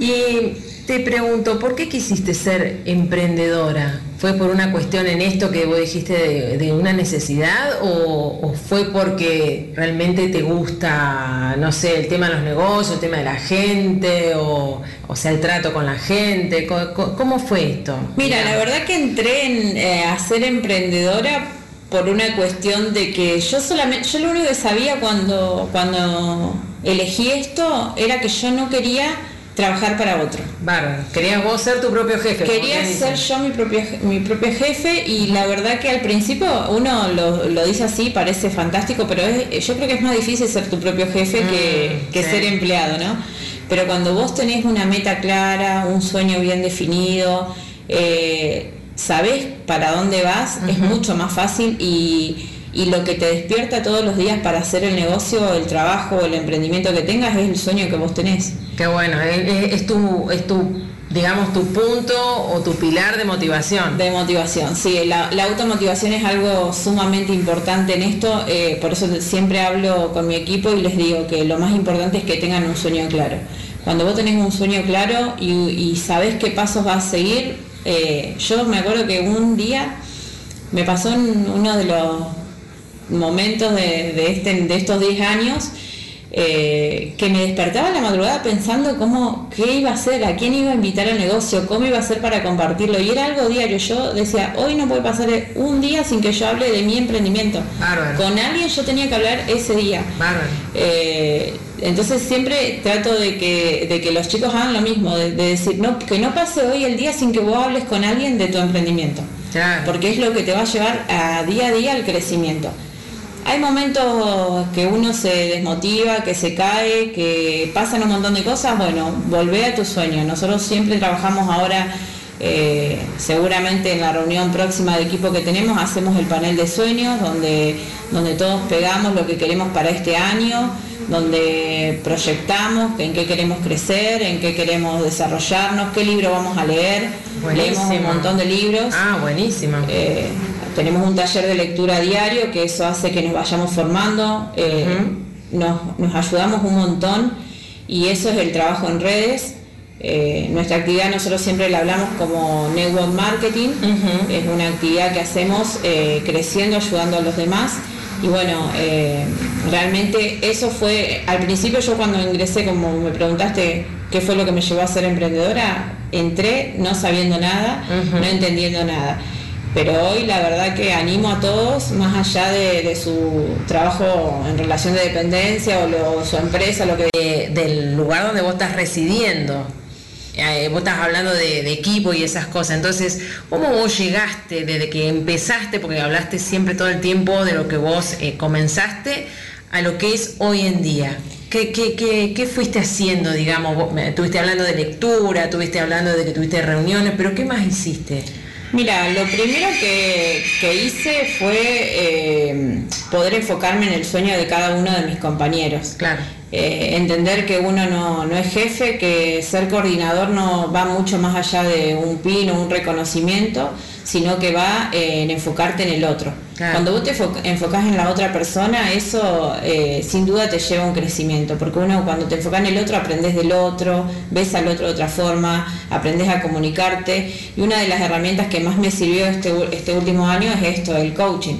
Y te pregunto, ¿por qué quisiste ser emprendedora? ¿Fue por una cuestión en esto que vos dijiste de, una necesidad o, fue porque realmente te gusta, no sé, el tema de los negocios, el tema de la gente o, o sea, el trato con la gente? ¿Cómo, fue esto? Mira, la verdad que entré en, eh, a ser emprendedora por una cuestión de que yo solamente, yo lo único que sabía cuando, cuando elegí esto era que yo no quería trabajar para otro. Bárbaro. Querías vos ser tu propio jefe. Quería ser yo mi propio, mi propio jefe y la verdad que al principio uno lo, dice así, parece fantástico, pero yo creo que es más difícil ser tu propio jefe que, mm, ser empleado, ¿no? Pero cuando vos tenés una meta clara, un sueño bien definido, eh, sabés para dónde vas, es mucho más fácil y y lo que te despierta todos los días para hacer el negocio, el trabajo, el emprendimiento que tengas es el sueño que vos tenés. Qué bueno, es, tu, es tu, digamos, tu punto o tu pilar de motivación. De motivación, sí, la, automotivación es algo sumamente importante en esto, eh, por eso siempre hablo con mi equipo y les digo que lo más importante es que tengan un sueño claro. Cuando vos tenés un sueño claro y, y sabés qué pasos vas a seguir, eh, yo me acuerdo que un día me pasó en uno de los momentos de, este, de estos 10 años eh, que me despertaba en la madrugada pensando cómo, qué iba a hacer, a quién iba a invitar al negocio, cómo iba a hacer para compartirlo. Y era algo diario. Yo decía, hoy no puede pasar un día sin que yo hable de mi emprendimiento. Con alguien yo tenía que hablar ese día. Eh, entonces siempre trato de que, de que los chicos hagan lo mismo, de, decir, no, que no pase hoy el día sin que vos hables con alguien de tu emprendimiento. Porque es lo que te va a llevar a día a día al crecimiento. Hay momentos que uno se desmotiva, que se cae, que pasan un montón de cosas. Bueno, volvé a tu sueño. Nosotros siempre trabajamos ahora, eh, seguramente en la reunión próxima de equipo que tenemos, hacemos el panel de sueños, donde, donde todos pegamos lo que queremos para este año, donde proyectamos en qué queremos crecer, en qué queremos desarrollarnos, qué libro vamos a leer. Leemos un montón de libros. Ah, buenísimo. Eh, tenemos un taller de lectura diario que eso hace que nos vayamos formando, eh, nos, ayudamos un montón y eso es el trabajo en redes. Eh, nuestra actividad nosotros siempre la hablamos como network marketing, es una actividad que hacemos eh, creciendo, ayudando a los demás. Y bueno, realmente eso fue, al principio yo cuando ingresé, como me preguntaste qué fue lo que me llevó a ser emprendedora, entré no sabiendo nada, no entendiendo nada pero hoy la verdad que animo a todos, más allá de, su trabajo en relación de dependencia o, su empresa, lo que del lugar donde vos estás residiendo. Eh, vos estás hablando de, equipo y esas cosas. Entonces, ¿cómo vos llegaste desde que empezaste, porque hablaste siempre todo el tiempo de lo que vos eh, comenzaste, a lo que es hoy en día? ¿Qué, qué, qué, qué fuiste haciendo, digamos? Vos, estuviste hablando de lectura, estuviste hablando de que tuviste reuniones, pero ¿qué más hiciste? Mira, lo primero que, hice fue eh, poder enfocarme en el sueño de cada uno de mis compañeros. Claro. Eh, entender que uno no, no, es jefe, que ser coordinador no va mucho más allá de un pin o un reconocimiento, sino que va eh, en enfocarte en el otro. Cuando vos te enfocás en la otra persona, eso eh, sin duda te lleva a un crecimiento, porque uno cuando te enfocas en el otro aprendes del otro, ves al otro de otra forma, aprendes a comunicarte y una de las herramientas que más me sirvió este, este último año es esto, el coaching.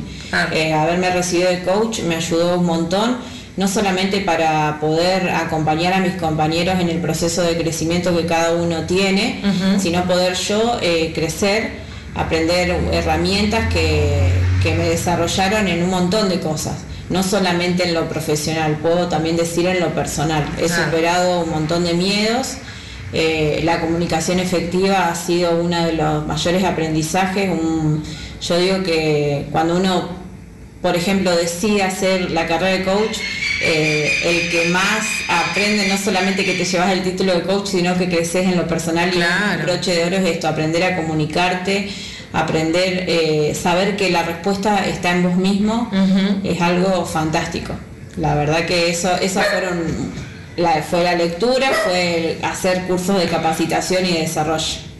Eh, haberme recibido de coach me ayudó un montón no solamente para poder acompañar a mis compañeros en el proceso de crecimiento que cada uno tiene, sino poder yo crecer aprender herramientas que, me desarrollaron en un montón de cosas, no solamente en lo profesional, puedo también decir en lo personal. He superado un montón de miedos. Eh, la comunicación efectiva ha sido uno de los mayores aprendizajes. yo digo que cuando uno, por ejemplo, decide hacer la carrera de coach, eh, el que más aprende, no solamente que te llevas el título de coach, sino que creces en lo personal y el broche de oro es esto, aprender a comunicarte, aprender, eh, saber que la respuesta está en vos mismo, es algo fantástico. La verdad que eso, esas fueron, la, fue la lectura, fue hacer cursos de capacitación y desarrollo.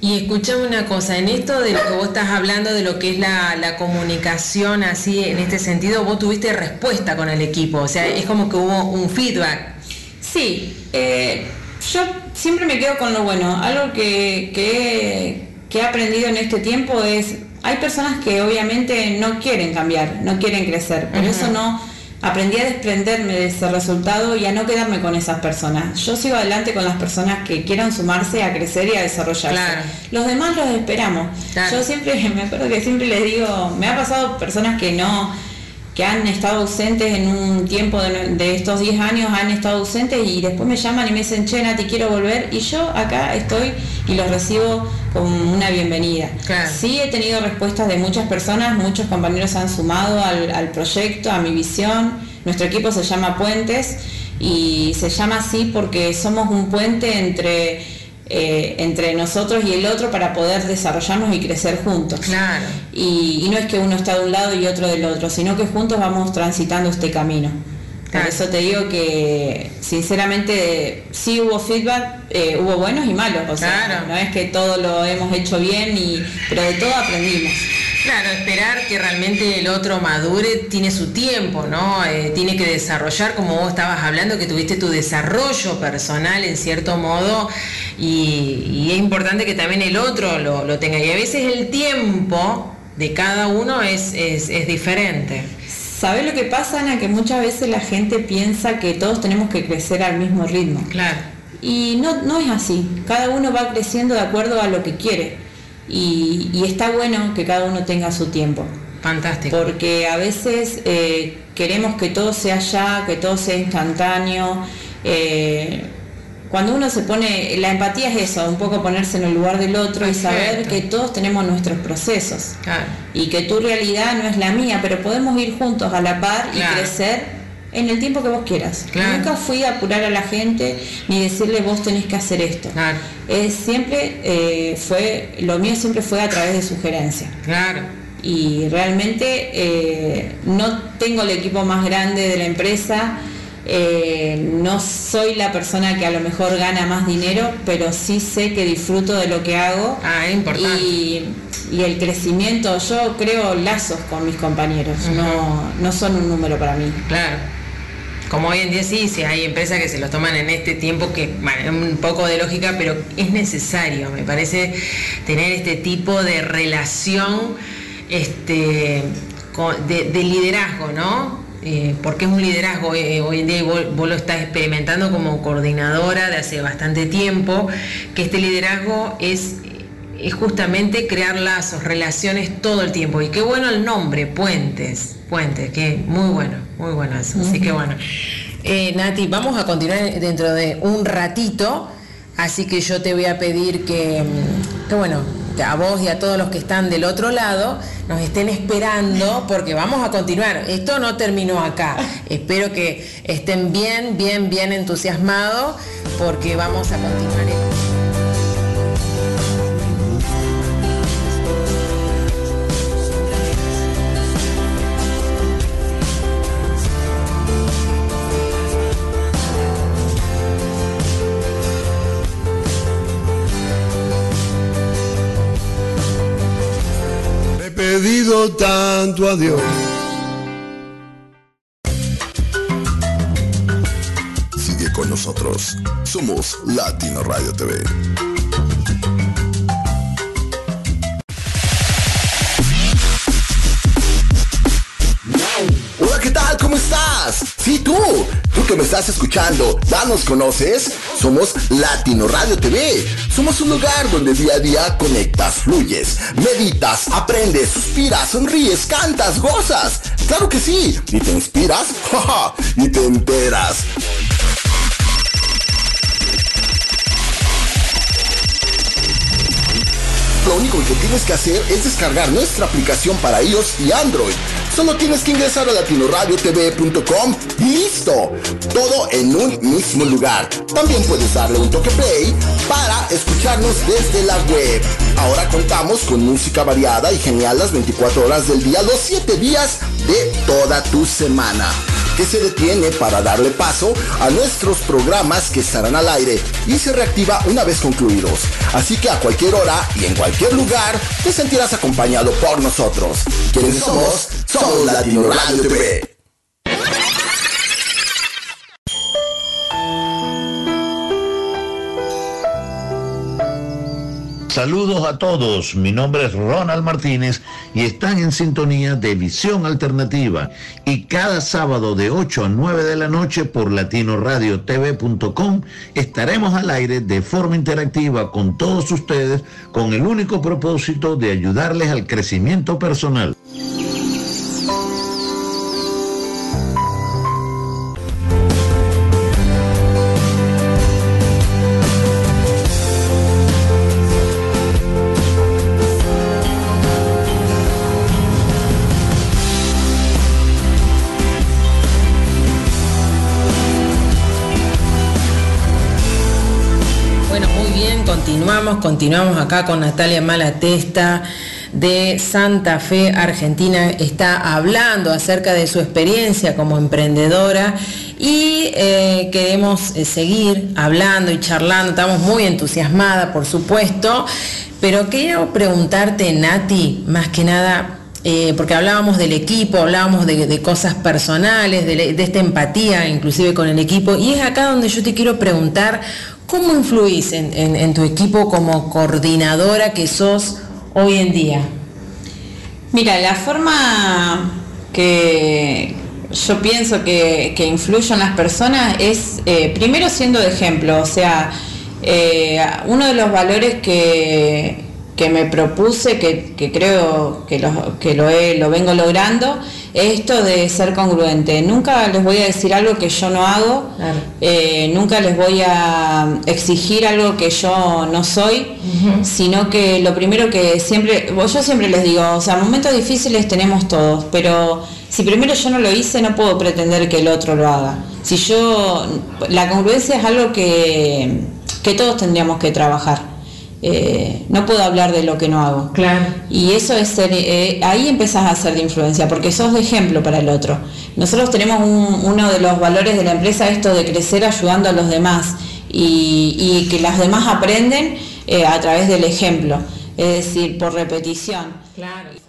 Y escuchame una cosa, en esto de lo que vos estás hablando, de lo que es la, comunicación, así, en este sentido, vos tuviste respuesta con el equipo, o sea, es como que hubo un feedback. Sí, eh, yo siempre me quedo con lo bueno. Algo que, que, he aprendido en este tiempo es, hay personas que obviamente no quieren cambiar, no quieren crecer, pero eso no aprendí a desprenderme de ese resultado y a no quedarme con esas personas. Yo sigo adelante con las personas que quieran sumarse a crecer y a desarrollarse. Los demás los esperamos. Yo siempre, [LAUGHS] me acuerdo que siempre les digo, me ha pasado personas que no que han estado ausentes en un tiempo de, estos 10 años, han estado ausentes y después me llaman y me dicen, che, Nati, quiero volver. Y yo acá estoy y los recibo con una bienvenida. Sí he tenido respuestas de muchas personas, muchos compañeros han sumado al, proyecto, a mi visión. Nuestro equipo se llama Puentes y se llama así porque somos un puente entre eh, entre nosotros y el otro para poder desarrollarnos y crecer juntos. Claro. Y, no es que uno está de un lado y otro del otro, sino que juntos vamos transitando este camino. Por eso te digo que sinceramente sí hubo feedback, eh, hubo buenos y malos, o sea, no es que todo lo hemos hecho bien, y, pero de todo aprendimos. Claro, esperar que realmente el otro madure tiene su tiempo, ¿no? Eh, tiene que desarrollar, como vos estabas hablando, que tuviste tu desarrollo personal en cierto modo, y, es importante que también el otro lo, tenga. Y a veces el tiempo de cada uno es, es, es diferente. ¿Sabes lo que pasa, Ana? Que muchas veces la gente piensa que todos tenemos que crecer al mismo ritmo. Claro. Y no, no es así. Cada uno va creciendo de acuerdo a lo que quiere. Y, está bueno que cada uno tenga su tiempo. Fantástico. Porque a veces eh, queremos que todo sea ya, que todo sea instantáneo. Eh, cuando uno se pone, la empatía es eso, un poco ponerse en el lugar del otro y saber que todos tenemos nuestros procesos. Y que tu realidad no es la mía, pero podemos ir juntos a la par y crecer en el tiempo que vos quieras. Nunca fui a apurar a la gente ni decirle vos tenés que hacer esto. Es siempre eh, fue, lo mío siempre fue a través de sugerencia. Claro. Y realmente eh, no tengo el equipo más grande de la empresa. Eh, no soy la persona que a lo mejor gana más dinero, pero sí sé que disfruto de lo que hago. Ah, es importante. Y, el crecimiento, yo creo lazos con mis compañeros, no, no son un número para mí. Claro como hoy en día sí, sí hay empresas que se los toman en este tiempo que, bueno, un poco de lógica, pero es necesario, me parece, tener este tipo de relación este, de, liderazgo, ¿no? Eh, porque es un liderazgo eh, hoy en día y vos, lo estás experimentando como coordinadora de hace bastante tiempo, que este liderazgo es es justamente crear lazos, relaciones todo el tiempo. Y qué bueno el nombre, Puentes, Puentes, que muy bueno, muy bueno eso. Así que bueno. Eh, Nati, vamos a continuar dentro de un ratito, así que yo te voy a pedir que, que bueno, a vos y a todos los que están del otro lado nos estén esperando porque vamos a continuar. Esto no terminó acá. Espero que estén bien, bien, bien entusiasmados porque vamos a continuar. Tanto a Dios. Sigue con nosotros. Somos Latino Radio TV. Hola, ¿qué tal? ¿Cómo estás? Sí, tú. Que me estás escuchando, ¿ya nos conoces? Somos Latino Radio TV. Somos un lugar donde día a día conectas, fluyes, meditas, aprendes, suspiras, sonríes, cantas, gozas. Claro que sí. Y te inspiras, [LAUGHS] y te enteras. Lo único que tienes que hacer es descargar nuestra aplicación para iOS y Android Solo tienes que ingresar a latinoradiotv.com y listo. Todo en un mismo lugar. También puedes darle un toque play para escucharnos desde la web. Ahora contamos con música variada y genial las 24 horas del día, los 7 días de toda tu semana. Que se detiene para darle paso a nuestros programas que estarán al aire y se reactiva una vez concluidos. Así que a cualquier hora y en cualquier lugar te sentirás acompañado por nosotros. ¿Quiénes somos? Somos Latino Radio. Saludos a todos, mi nombre es Ronald Martínez y están en sintonía de Visión Alternativa y cada sábado de 8 a 9 de la noche por latinoradiotv.com estaremos al aire de forma interactiva con todos ustedes con el único propósito de ayudarles al crecimiento personal. Continuamos, acá con Natalia Malatesta de Santa Fe, Argentina. Está hablando acerca de su experiencia como emprendedora y eh, queremos eh, seguir hablando y charlando. Estamos muy entusiasmadas, por supuesto, pero quiero preguntarte, Nati, más que nada, eh, porque hablábamos del equipo, hablábamos de, cosas personales, de, esta empatía inclusive con el equipo, y es acá donde yo te quiero preguntar ¿Cómo influís en, tu equipo como coordinadora que sos hoy en día? Mira, la forma que yo pienso que, que influyo en las personas es eh, primero siendo de ejemplo, o sea, eh, uno de los valores que, que me propuse, que, creo que, lo, que lo, lo vengo logrando, es esto de ser congruente. Nunca les voy a decir algo que yo no hago, eh, nunca les voy a exigir algo que yo no soy, sino que lo primero que siempre, yo siempre les digo, o sea, momentos difíciles tenemos todos, pero si primero yo no lo hice, no puedo pretender que el otro lo haga. Si yo, la congruencia es algo que, que todos tendríamos que trabajar. Eh, no puedo hablar de lo que no hago. Claro. Y eso es ser, eh, ahí empezás a ser de influencia, porque sos de ejemplo para el otro. Nosotros tenemos uno de los valores de la empresa, esto de crecer ayudando a los demás y, que los demás aprenden eh, a través del ejemplo, es decir, por repetición. Claro.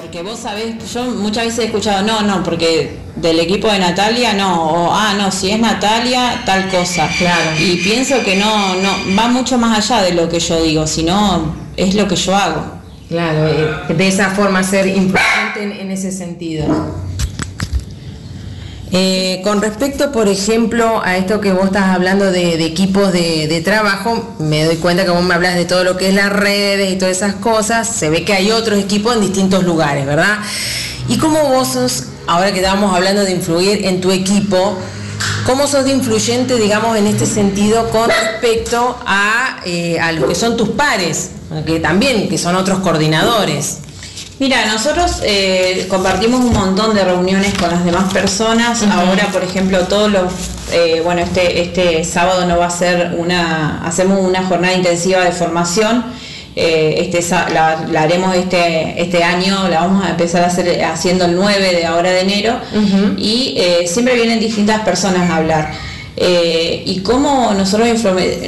Porque vos sabés, yo muchas veces he escuchado, no, no, porque del equipo de Natalia no, o ah, no, si es Natalia, tal cosa. Claro. Y pienso que no, no, va mucho más allá de lo que yo digo, sino es lo que yo hago. Claro, eh, de esa forma ser importante en ese sentido. Eh, con respecto, por ejemplo, a esto que vos estás hablando de, equipos de, trabajo, me doy cuenta que vos me hablas de todo lo que es las redes y todas esas cosas, se ve que hay otros equipos en distintos lugares, ¿verdad? Y cómo vos sos, ahora que estábamos hablando de influir en tu equipo, ¿cómo sos de influyente, digamos, en este sentido con respecto a, eh, a los que son tus pares, que también, que son otros coordinadores? Mira, nosotros eh, compartimos un montón de reuniones con las demás personas. Ahora, por ejemplo, todos los, eh, bueno, este, este sábado no va a ser una, hacemos una jornada intensiva de formación. Eh, este, la, haremos este, este año, la vamos a empezar a hacer haciendo el 9 de ahora de enero y siempre vienen distintas personas a hablar. y cómo nosotros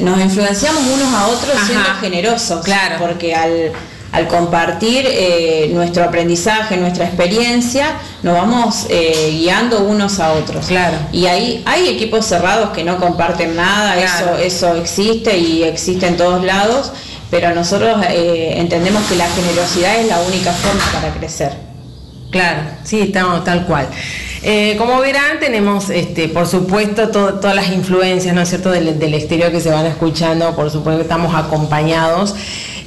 nos influenciamos unos a otros siendo generosos. Claro. Porque al al compartir eh, nuestro aprendizaje, nuestra experiencia, nos vamos eh, guiando unos a otros. Claro. Y ahí hay equipos cerrados que no comparten nada, eso, eso existe y existe en todos lados, pero nosotros eh, entendemos que la generosidad es la única forma para crecer. Claro, sí, estamos tal cual. como verán, tenemos, este, por supuesto, todas las influencias, ¿no es cierto?, del, del, exterior que se van escuchando, por supuesto, estamos acompañados.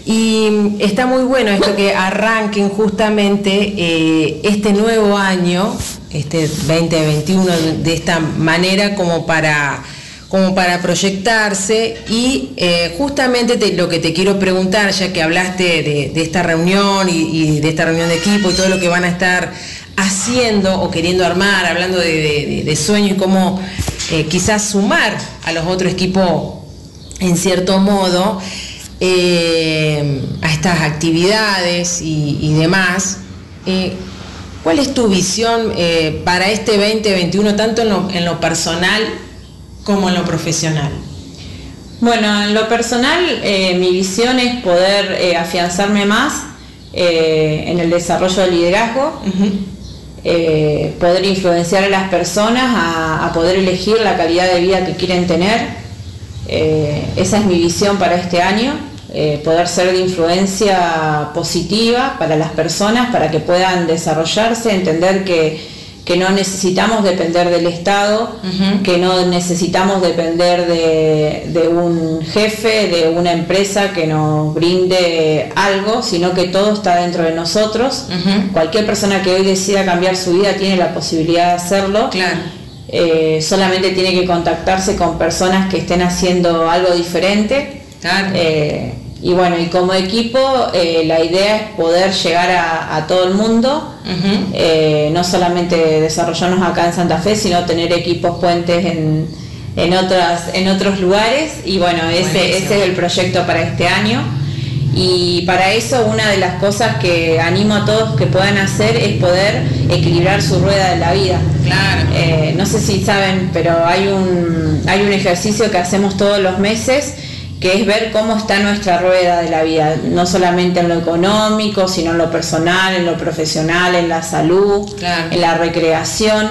Y está muy bueno esto que arranquen justamente eh, este nuevo año, este 2021, de esta manera como para, como para proyectarse. Y eh, justamente lo que te quiero preguntar, ya que hablaste de, esta reunión y, de esta reunión de equipo y todo lo que van a estar haciendo o queriendo armar, hablando de, de sueños y cómo eh, quizás sumar a los otros equipos en cierto modo a estas actividades y, demás. ¿Cuál es tu visión para este 2021, tanto en lo personal como en lo profesional? Bueno, en lo personal, eh, mi visión es poder eh, afianzarme más eh, en el desarrollo del liderazgo, poder influenciar a las personas a, poder elegir la calidad de vida que quieren tener. esa es mi visión para este año, poder ser de influencia positiva para las personas, para que puedan desarrollarse, entender que que no necesitamos depender del Estado, que no necesitamos depender de, un jefe, de una empresa que nos brinde algo, sino que todo está dentro de nosotros. Cualquier persona que hoy decida cambiar su vida tiene la posibilidad de hacerlo. Eh, solamente tiene que contactarse con personas que estén haciendo algo diferente. Eh, y bueno, y como equipo eh, la idea es poder llegar a, todo el mundo, eh, no solamente desarrollarnos acá en Santa Fe, sino tener equipos puentes en, en, otras, en otros lugares. Y bueno, ese, ese es el proyecto para este año. Y para eso una de las cosas que animo a todos que puedan hacer es poder equilibrar su rueda de la vida. Claro. Eh, no sé si saben, pero hay un, hay un ejercicio que hacemos todos los meses que es ver cómo está nuestra rueda de la vida, no solamente en lo económico, sino en lo personal, en lo profesional, en la salud, en la recreación.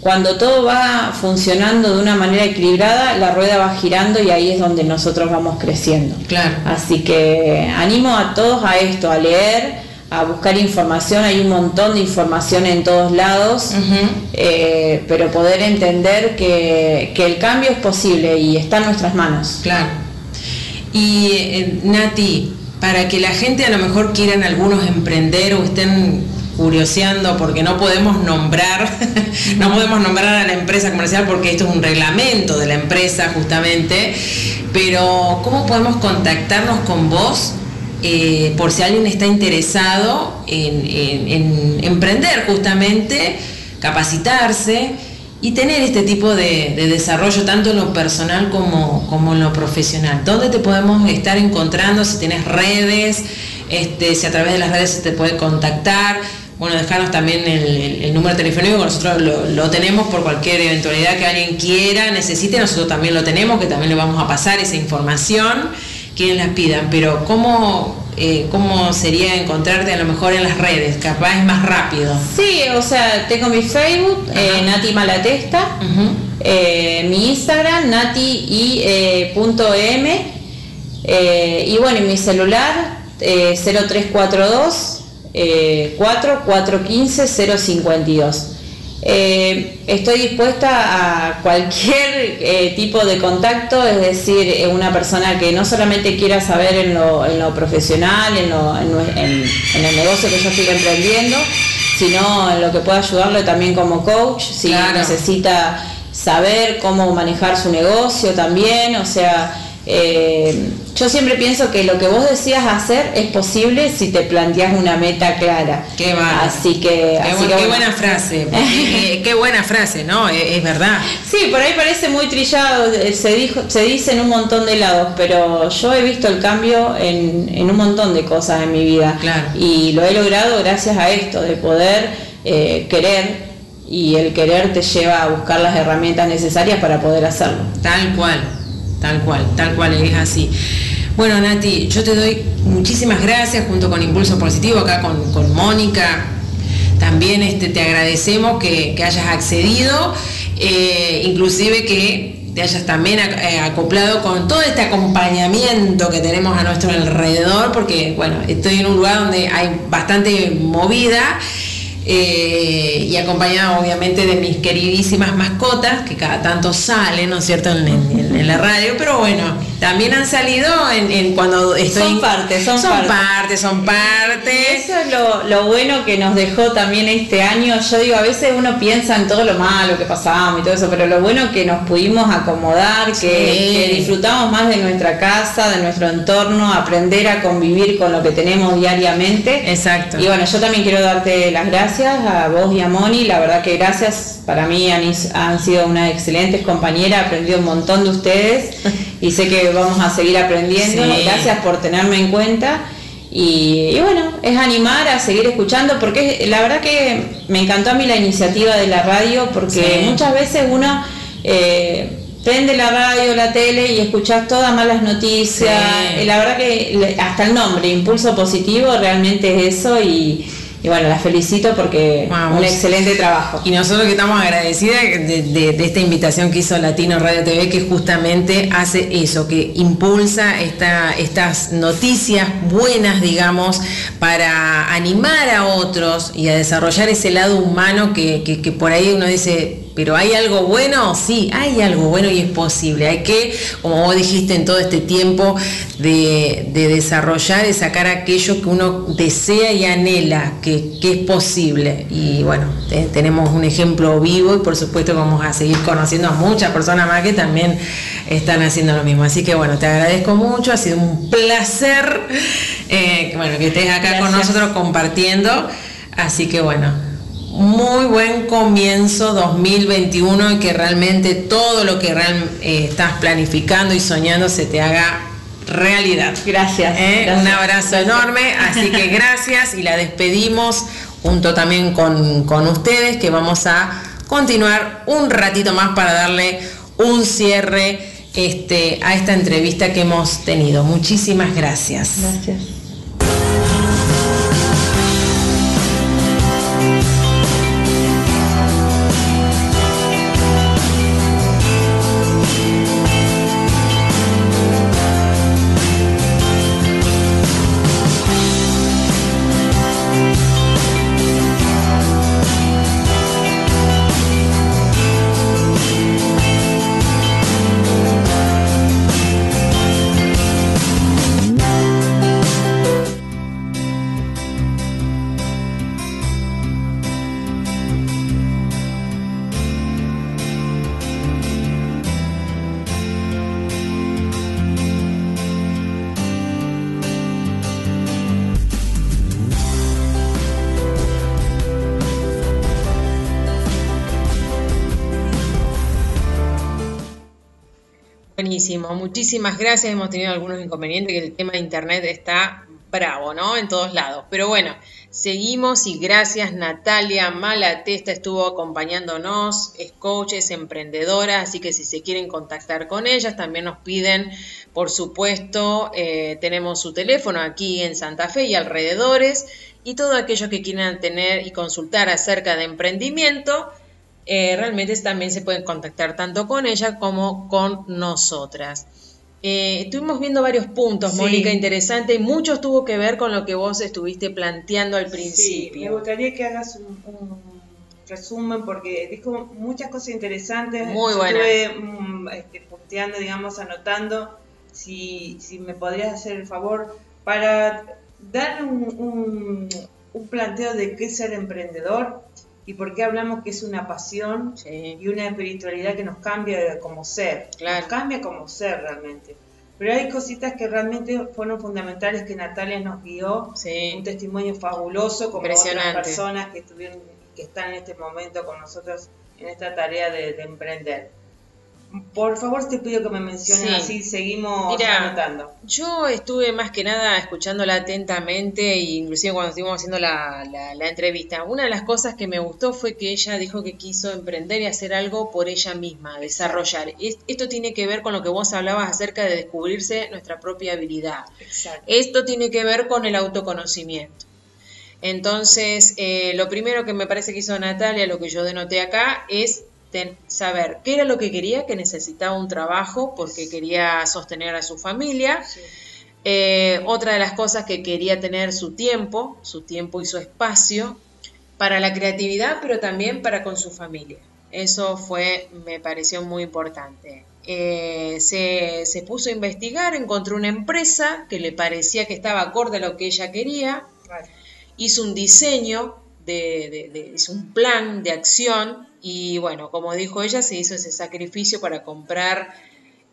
Cuando todo va funcionando de una manera equilibrada, la rueda va girando y ahí es donde nosotros vamos creciendo. Claro. Así que animo a todos a esto, a leer, a buscar información, hay un montón de información en todos lados, eh, pero poder entender que, que el cambio es posible y está en nuestras manos. Claro. Y eh, Nati, para que la gente a lo mejor quieran algunos emprender o estén curioseando porque no podemos nombrar, [LAUGHS] no podemos nombrar a la empresa comercial porque esto es un reglamento de la empresa justamente, pero ¿cómo podemos contactarnos con vos eh, por si alguien está interesado en emprender justamente, capacitarse? Y tener este tipo de, desarrollo tanto en lo personal como, como, en lo profesional. ¿Dónde te podemos estar encontrando? Si tienes redes, este, si a través de las redes se te puede contactar. Bueno, dejarnos también el, número telefónico, nosotros lo, tenemos por cualquier eventualidad que alguien quiera, necesite, nosotros también lo tenemos, que también le vamos a pasar esa información, quienes las pidan. Pero ¿cómo, eh, cómo sería encontrarte a lo mejor en las redes, capaz es más rápido. Sí, o sea, tengo mi Facebook, eh, Nati Malatesta, eh, mi Instagram, nati y, punto m, y bueno, mi celular, 0342 4415 052. Eh, estoy dispuesta a cualquier eh, tipo de contacto, es decir, eh, una persona que no solamente quiera saber en lo, profesional, en, el negocio que yo estoy emprendiendo, sino en lo que pueda ayudarle también como coach, si necesita saber cómo manejar su negocio también, o sea, eh, yo siempre pienso que lo que vos decías hacer es posible si te planteas una meta clara. Qué Así que. Qué, buena frase. [LAUGHS] Eh, qué buena frase, ¿no? Es, verdad. Sí, por ahí parece muy trillado, eh, se, dijo, se dice en un montón de lados, pero yo he visto el cambio en, un montón de cosas en mi vida. Y lo he logrado gracias a esto, de poder querer y el querer te lleva a buscar las herramientas necesarias para poder hacerlo. Tal cual tal cual, tal cual es así. Bueno, Nati, yo te doy muchísimas gracias junto con Impulso Positivo, acá con, Mónica. También este, te agradecemos que, hayas accedido, eh, inclusive que te hayas también eh, acoplado con todo este acompañamiento que tenemos a nuestro alrededor, porque bueno, estoy en un lugar donde hay bastante movida eh, y acompañado obviamente de mis queridísimas mascotas, que cada tanto salen, ¿no es cierto?, en, la radio, pero bueno, también han salido en, cuando estoy... Son partes, son, son partes. son partes. Eso es lo, lo, bueno que nos dejó también este año. Yo digo, a veces uno piensa en todo lo malo que pasamos y todo eso, pero lo bueno que nos pudimos acomodar, que, disfrutamos más de nuestra casa, de nuestro entorno, aprender a convivir con lo que tenemos diariamente. Exacto. Y bueno, yo también quiero darte las gracias a vos y a Moni. La verdad que gracias, para mí han, han sido unas excelentes compañeras, he aprendido un montón de ustedes y sé que vamos a seguir aprendiendo. Gracias por tenerme en cuenta. Y, bueno, es animar a seguir escuchando, porque la verdad que me encantó a mí la iniciativa de la radio, porque muchas veces uno eh, prende la radio, la tele y escuchas todas malas noticias. La verdad que hasta el nombre, Impulso Positivo, realmente es eso y y bueno, la felicito porque un excelente trabajo. Y nosotros que estamos agradecidas de, esta invitación que hizo Latino Radio TV, que justamente hace eso, que impulsa esta, estas noticias buenas, digamos, para animar a otros y a desarrollar ese lado humano que, que por ahí uno dice, pero ¿hay algo bueno? Sí, hay algo bueno y es posible. Hay que, como vos dijiste en todo este tiempo, de, desarrollar, de sacar aquello que uno desea y anhela, que, es posible. Y bueno, tenemos un ejemplo vivo y por supuesto vamos a seguir conociendo a muchas personas más que también están haciendo lo mismo. Así que bueno, te agradezco mucho, ha sido un placer eh, bueno, que estés acá con nosotros compartiendo. Así que bueno, muy buen comienzo 2021 y que realmente todo lo que eh, estás planificando y soñando se te haga realidad. Gracias, ¿Eh? Un abrazo enorme, así que [LAUGHS] gracias y la despedimos junto también con, con ustedes que vamos a continuar un ratito más para darle un cierre este, a esta entrevista que hemos tenido. Muchísimas gracias. Gracias. Muchísimas gracias. Hemos tenido algunos inconvenientes, que el tema de internet está bravo, ¿no? En todos lados. Pero bueno, seguimos y gracias Natalia Malatesta estuvo acompañándonos, es coach, es emprendedora, así que si se quieren contactar con ellas, también nos piden, por supuesto, eh, tenemos su teléfono aquí en Santa Fe y alrededores, y todos aquellos que quieran tener y consultar acerca de emprendimiento, eh, realmente también se pueden contactar tanto con ella como con nosotras. Eh, estuvimos viendo varios puntos, Mónica, interesante, y muchos tuvo que ver con lo que vos estuviste planteando al principio. Sí, me gustaría que hagas un, resumen porque dijo muchas cosas interesantes. Muy bueno. Estuve mm, este, digamos, anotando. Si, si me podrías hacer el favor para dar un, un planteo de qué es ser emprendedor y por qué hablamos que es una pasión y una espiritualidad que nos cambia como ser, nos cambia como ser realmente. Pero hay cositas que realmente fueron fundamentales que Natalia nos guió, un testimonio fabuloso como otras personas que estuvieron que están en este momento con nosotros en esta tarea de emprender. Por favor, te pido que me menciones así, seguimos anotando. Yo estuve más que nada escuchándola atentamente, e inclusive cuando estuvimos haciendo la, entrevista. Una de las cosas que me gustó fue que ella dijo que quiso emprender y hacer algo por ella misma, desarrollar. Esto tiene que ver con lo que vos hablabas acerca de descubrirse nuestra propia habilidad. Esto tiene que ver con el autoconocimiento. Entonces, eh, lo primero que me parece que hizo Natalia, lo que yo denoté acá, es saber qué era lo que quería, que necesitaba un trabajo porque quería sostener a su familia. Eh, otra de las cosas que quería tener su tiempo, su tiempo y su espacio para la creatividad, pero también para con su familia. Eso fue, me pareció muy importante. eh, se, puso a investigar, encontró una empresa que le parecía que estaba acorde a lo que ella quería, hizo un diseño, de, hizo un plan de acción y bueno, como dijo ella, se hizo ese sacrificio para comprar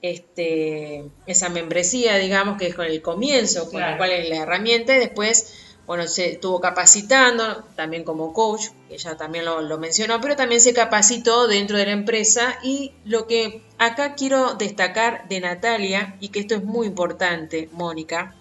este, esa membresía, digamos, que es con el comienzo, con la cual es la herramienta, y después bueno, se estuvo capacitando también como coach, que ella también lo, mencionó, pero también se capacitó dentro de la empresa y lo que acá quiero destacar de Natalia, y que esto es muy importante, Mónica,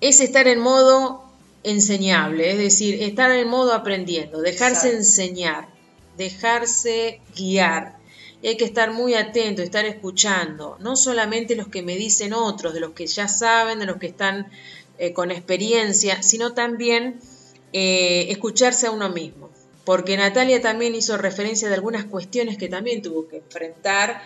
es estar en modo enseñable, es decir, estar en modo aprendiendo, dejarse enseñar, dejarse guiar. Y hay que estar muy atento, estar escuchando, no solamente los que me dicen otros, de los que ya saben, de los que están eh, con experiencia, sino también eh, escucharse a uno mismo. Porque Natalia también hizo referencia de algunas cuestiones que también tuvo que enfrentar,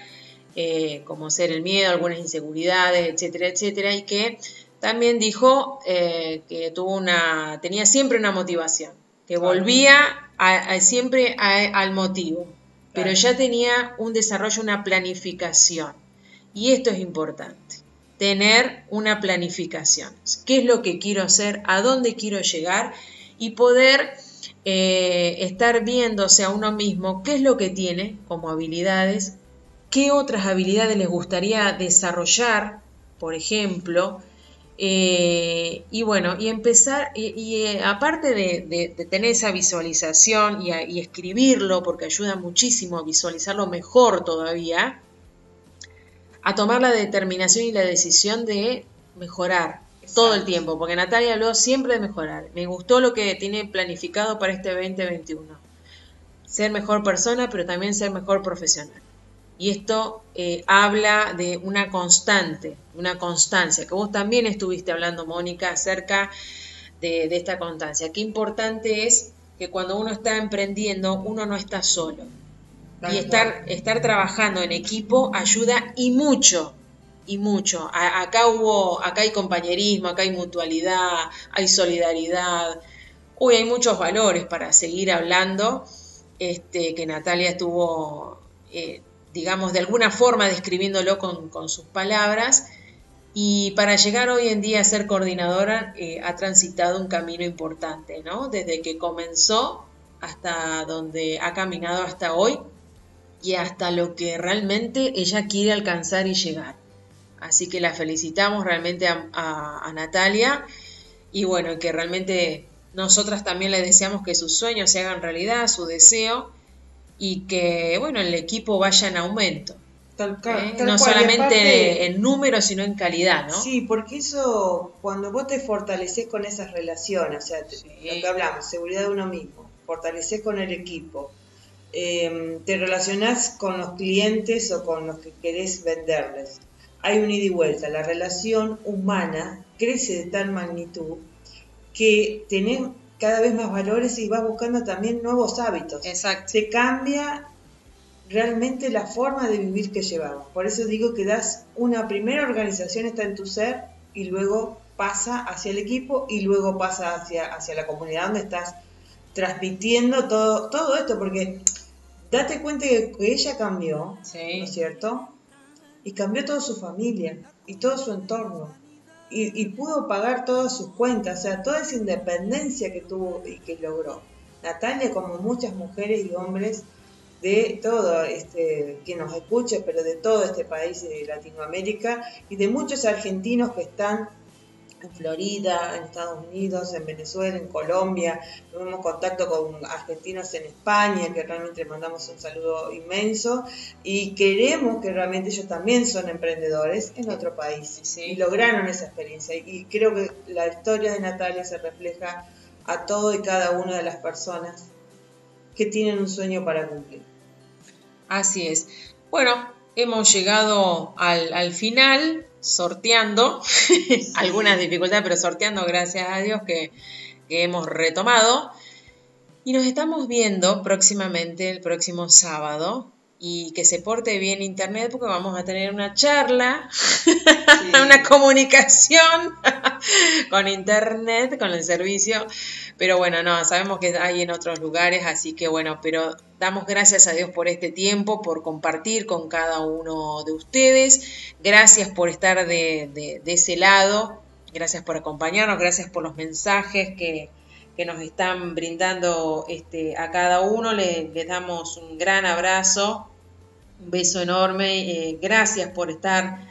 eh, como ser el miedo, algunas inseguridades, etcétera, etcétera, y que también dijo que tuvo una, tenía siempre una motivación, que volvía siempre al motivo, pero ya tenía un desarrollo, una planificación. Y esto es importante tener una planificación. ¿Qué es lo que quiero hacer? ¿A dónde quiero llegar? Y poder eh, estar viéndose a uno mismo qué es lo que tiene como habilidades, qué otras habilidades les gustaría desarrollar, por ejemplo, eh, y bueno, y empezar, y, eh, aparte de, tener esa visualización y, y escribirlo, porque ayuda muchísimo a visualizarlo mejor todavía, a tomar la determinación y la decisión de mejorar todo el tiempo, porque Natalia habló siempre de mejorar. Me gustó lo que tiene planificado para este 2021. Ser mejor persona, pero también ser mejor profesional. Y esto eh, habla de una constante, una constancia, que vos también estuviste hablando, Mónica, acerca de, de esta constancia. Qué importante es que cuando uno está emprendiendo, uno no está solo y estar, estar trabajando en equipo ayuda y mucho, y mucho. acá hubo, acá hay compañerismo, acá hay mutualidad, hay solidaridad. Uy, hay muchos valores para seguir hablando, este, que Natalia estuvo, eh, digamos, de alguna forma describiéndolo con, sus palabras. Y para llegar hoy en día a ser coordinadora eh, ha transitado un camino importante, ¿no? Desde que comenzó hasta donde ha caminado hasta hoy y hasta lo que realmente ella quiere alcanzar y llegar. Así que la felicitamos realmente a, Natalia y bueno, que realmente nosotras también le deseamos que sus sueños se hagan realidad, su deseo y que bueno, el equipo vaya en aumento. ¿eh? no solamente en número, sino en calidad, ¿no? Sí, porque eso, cuando vos te fortaleces con esas relaciones, o sea, lo que hablamos, seguridad de uno mismo, fortaleces con el equipo, Em, te relacionas con los clientes o con los que querés venderles. Hay un ida y vuelta. La relación humana crece de tal magnitud que tenés cada vez más valores y vas buscando también nuevos hábitos. Exacto. Se cambia realmente la forma de vivir que llevamos. Por eso digo que das una primera organización está en tu ser y luego pasa hacia el equipo y luego pasa hacia, hacia la comunidad donde estás transmitiendo todo, todo esto, porque date cuenta que, ella cambió, ¿no es cierto? Y cambió toda su familia y todo su entorno. Y, pudo pagar todas sus cuentas, o sea, toda esa independencia que tuvo y que logró. Natalia, como muchas mujeres y hombres de todo este, que nos escuche, pero de todo este país de Latinoamérica y de muchos argentinos que están en Florida, en Estados Unidos, en Venezuela, en Colombia, tuvimos contacto con argentinos en España, que realmente mandamos un saludo inmenso y queremos que realmente ellos también son emprendedores en otro país y lograron esa experiencia. Y creo que la historia de Natalia se refleja a todo y cada una de las personas que tienen un sueño para cumplir. Así es. Bueno, hemos llegado al, al final sorteando [LAUGHS] algunas dificultades, pero sorteando, gracias a Dios, que, hemos retomado. Y nos estamos viendo próximamente, el próximo sábado, y que se porte bien internet porque vamos a tener una charla, [LAUGHS] una comunicación [LAUGHS] con internet, con el servicio. Pero bueno, no, sabemos que hay en otros lugares, así que bueno, pero damos gracias a Dios por este tiempo, por compartir con cada uno de ustedes. Gracias por estar de, ese lado, gracias por acompañarnos, gracias por los mensajes que, nos están brindando este, a cada uno. Les, les damos un gran abrazo un beso enorme. Eh, gracias por estar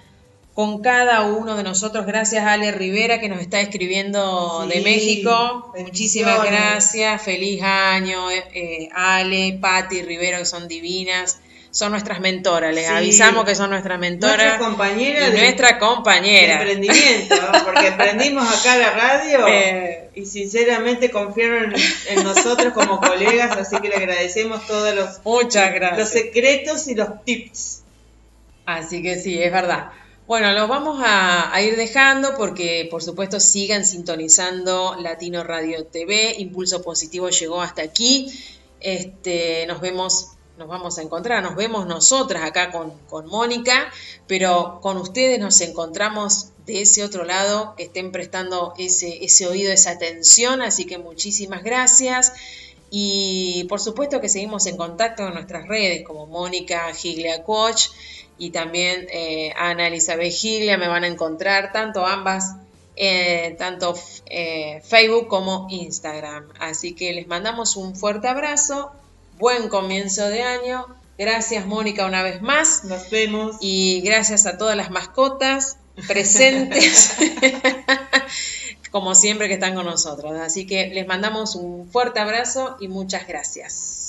con cada uno de nosotros. Gracias a Ale Rivera que nos está escribiendo de México. Muchísimas gracias. Feliz año, eh, Ale, Patti Rivera, que son divinas son nuestras mentoras. Les avisamos que son nuestras mentoras. Nuestra compañera. de, nuestra compañera. emprendimiento, porque emprendimos acá la radio [LAUGHS] eh. y sinceramente confiaron en, nosotros como colegas, así que le agradecemos todos los, Muchas gracias. los secretos y los tips. Así que sí, es verdad. Bueno, los vamos a, ir dejando porque, por supuesto, sigan sintonizando Latino Radio TV. Impulso Positivo llegó hasta aquí. Este, nos vemos nos vamos a encontrar, nos vemos nosotras acá con, Mónica, pero con ustedes nos encontramos de ese otro lado, que estén prestando ese, ese oído, esa atención, así que muchísimas gracias. Y por supuesto que seguimos en contacto en nuestras redes como Mónica Giglia Coach y también eh, Ana Elizabeth Giglia me van a encontrar, tanto ambas, eh, tanto eh, Facebook como Instagram. Así que les mandamos un fuerte abrazo buen comienzo de año. Gracias Mónica una vez más. Nos vemos. Y gracias a todas las mascotas presentes, [LAUGHS] como siempre que están con nosotros. Así que les mandamos un fuerte abrazo y muchas gracias.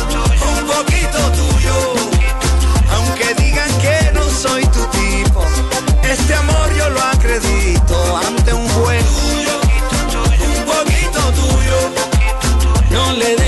poquito tuyo. Aunque digan que no soy tu tipo, este amor yo lo acredito ante un juez. Un poquito tuyo. No le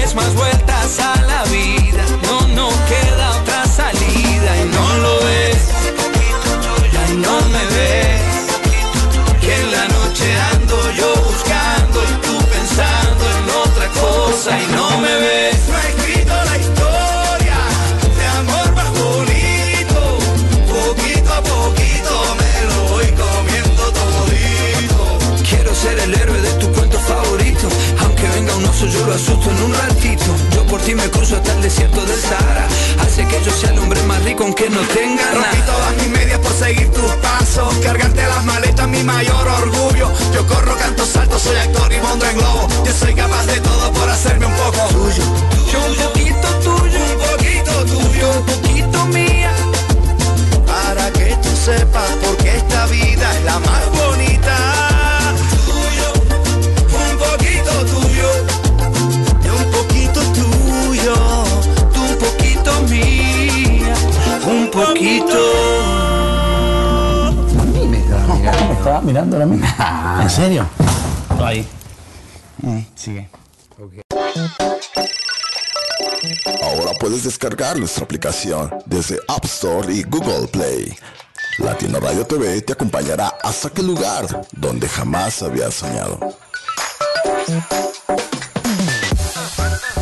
en un ratito. Yo por ti me cruzo hasta el desierto del Sahara. Hace que yo sea el hombre más rico aunque no tenga nada. Rompí todas mis medias por seguir tus pasos. Cargarte las maletas mi mayor orgullo. Yo corro, canto, salto, soy actor y mondo en globo. Yo soy capaz de todo por hacerme un poco tuyo. Yo un poquito tuyo, un poquito tuyo, un poquito mía. Para que tú sepas porque esta vida es la más bonita estaba mirando. ¿En serio? Ahí. Eh, sigue. Ahora puedes descargar nuestra aplicación desde App Store y Google Play. Latino Radio TV te acompañará hasta aquel lugar donde jamás habías soñado.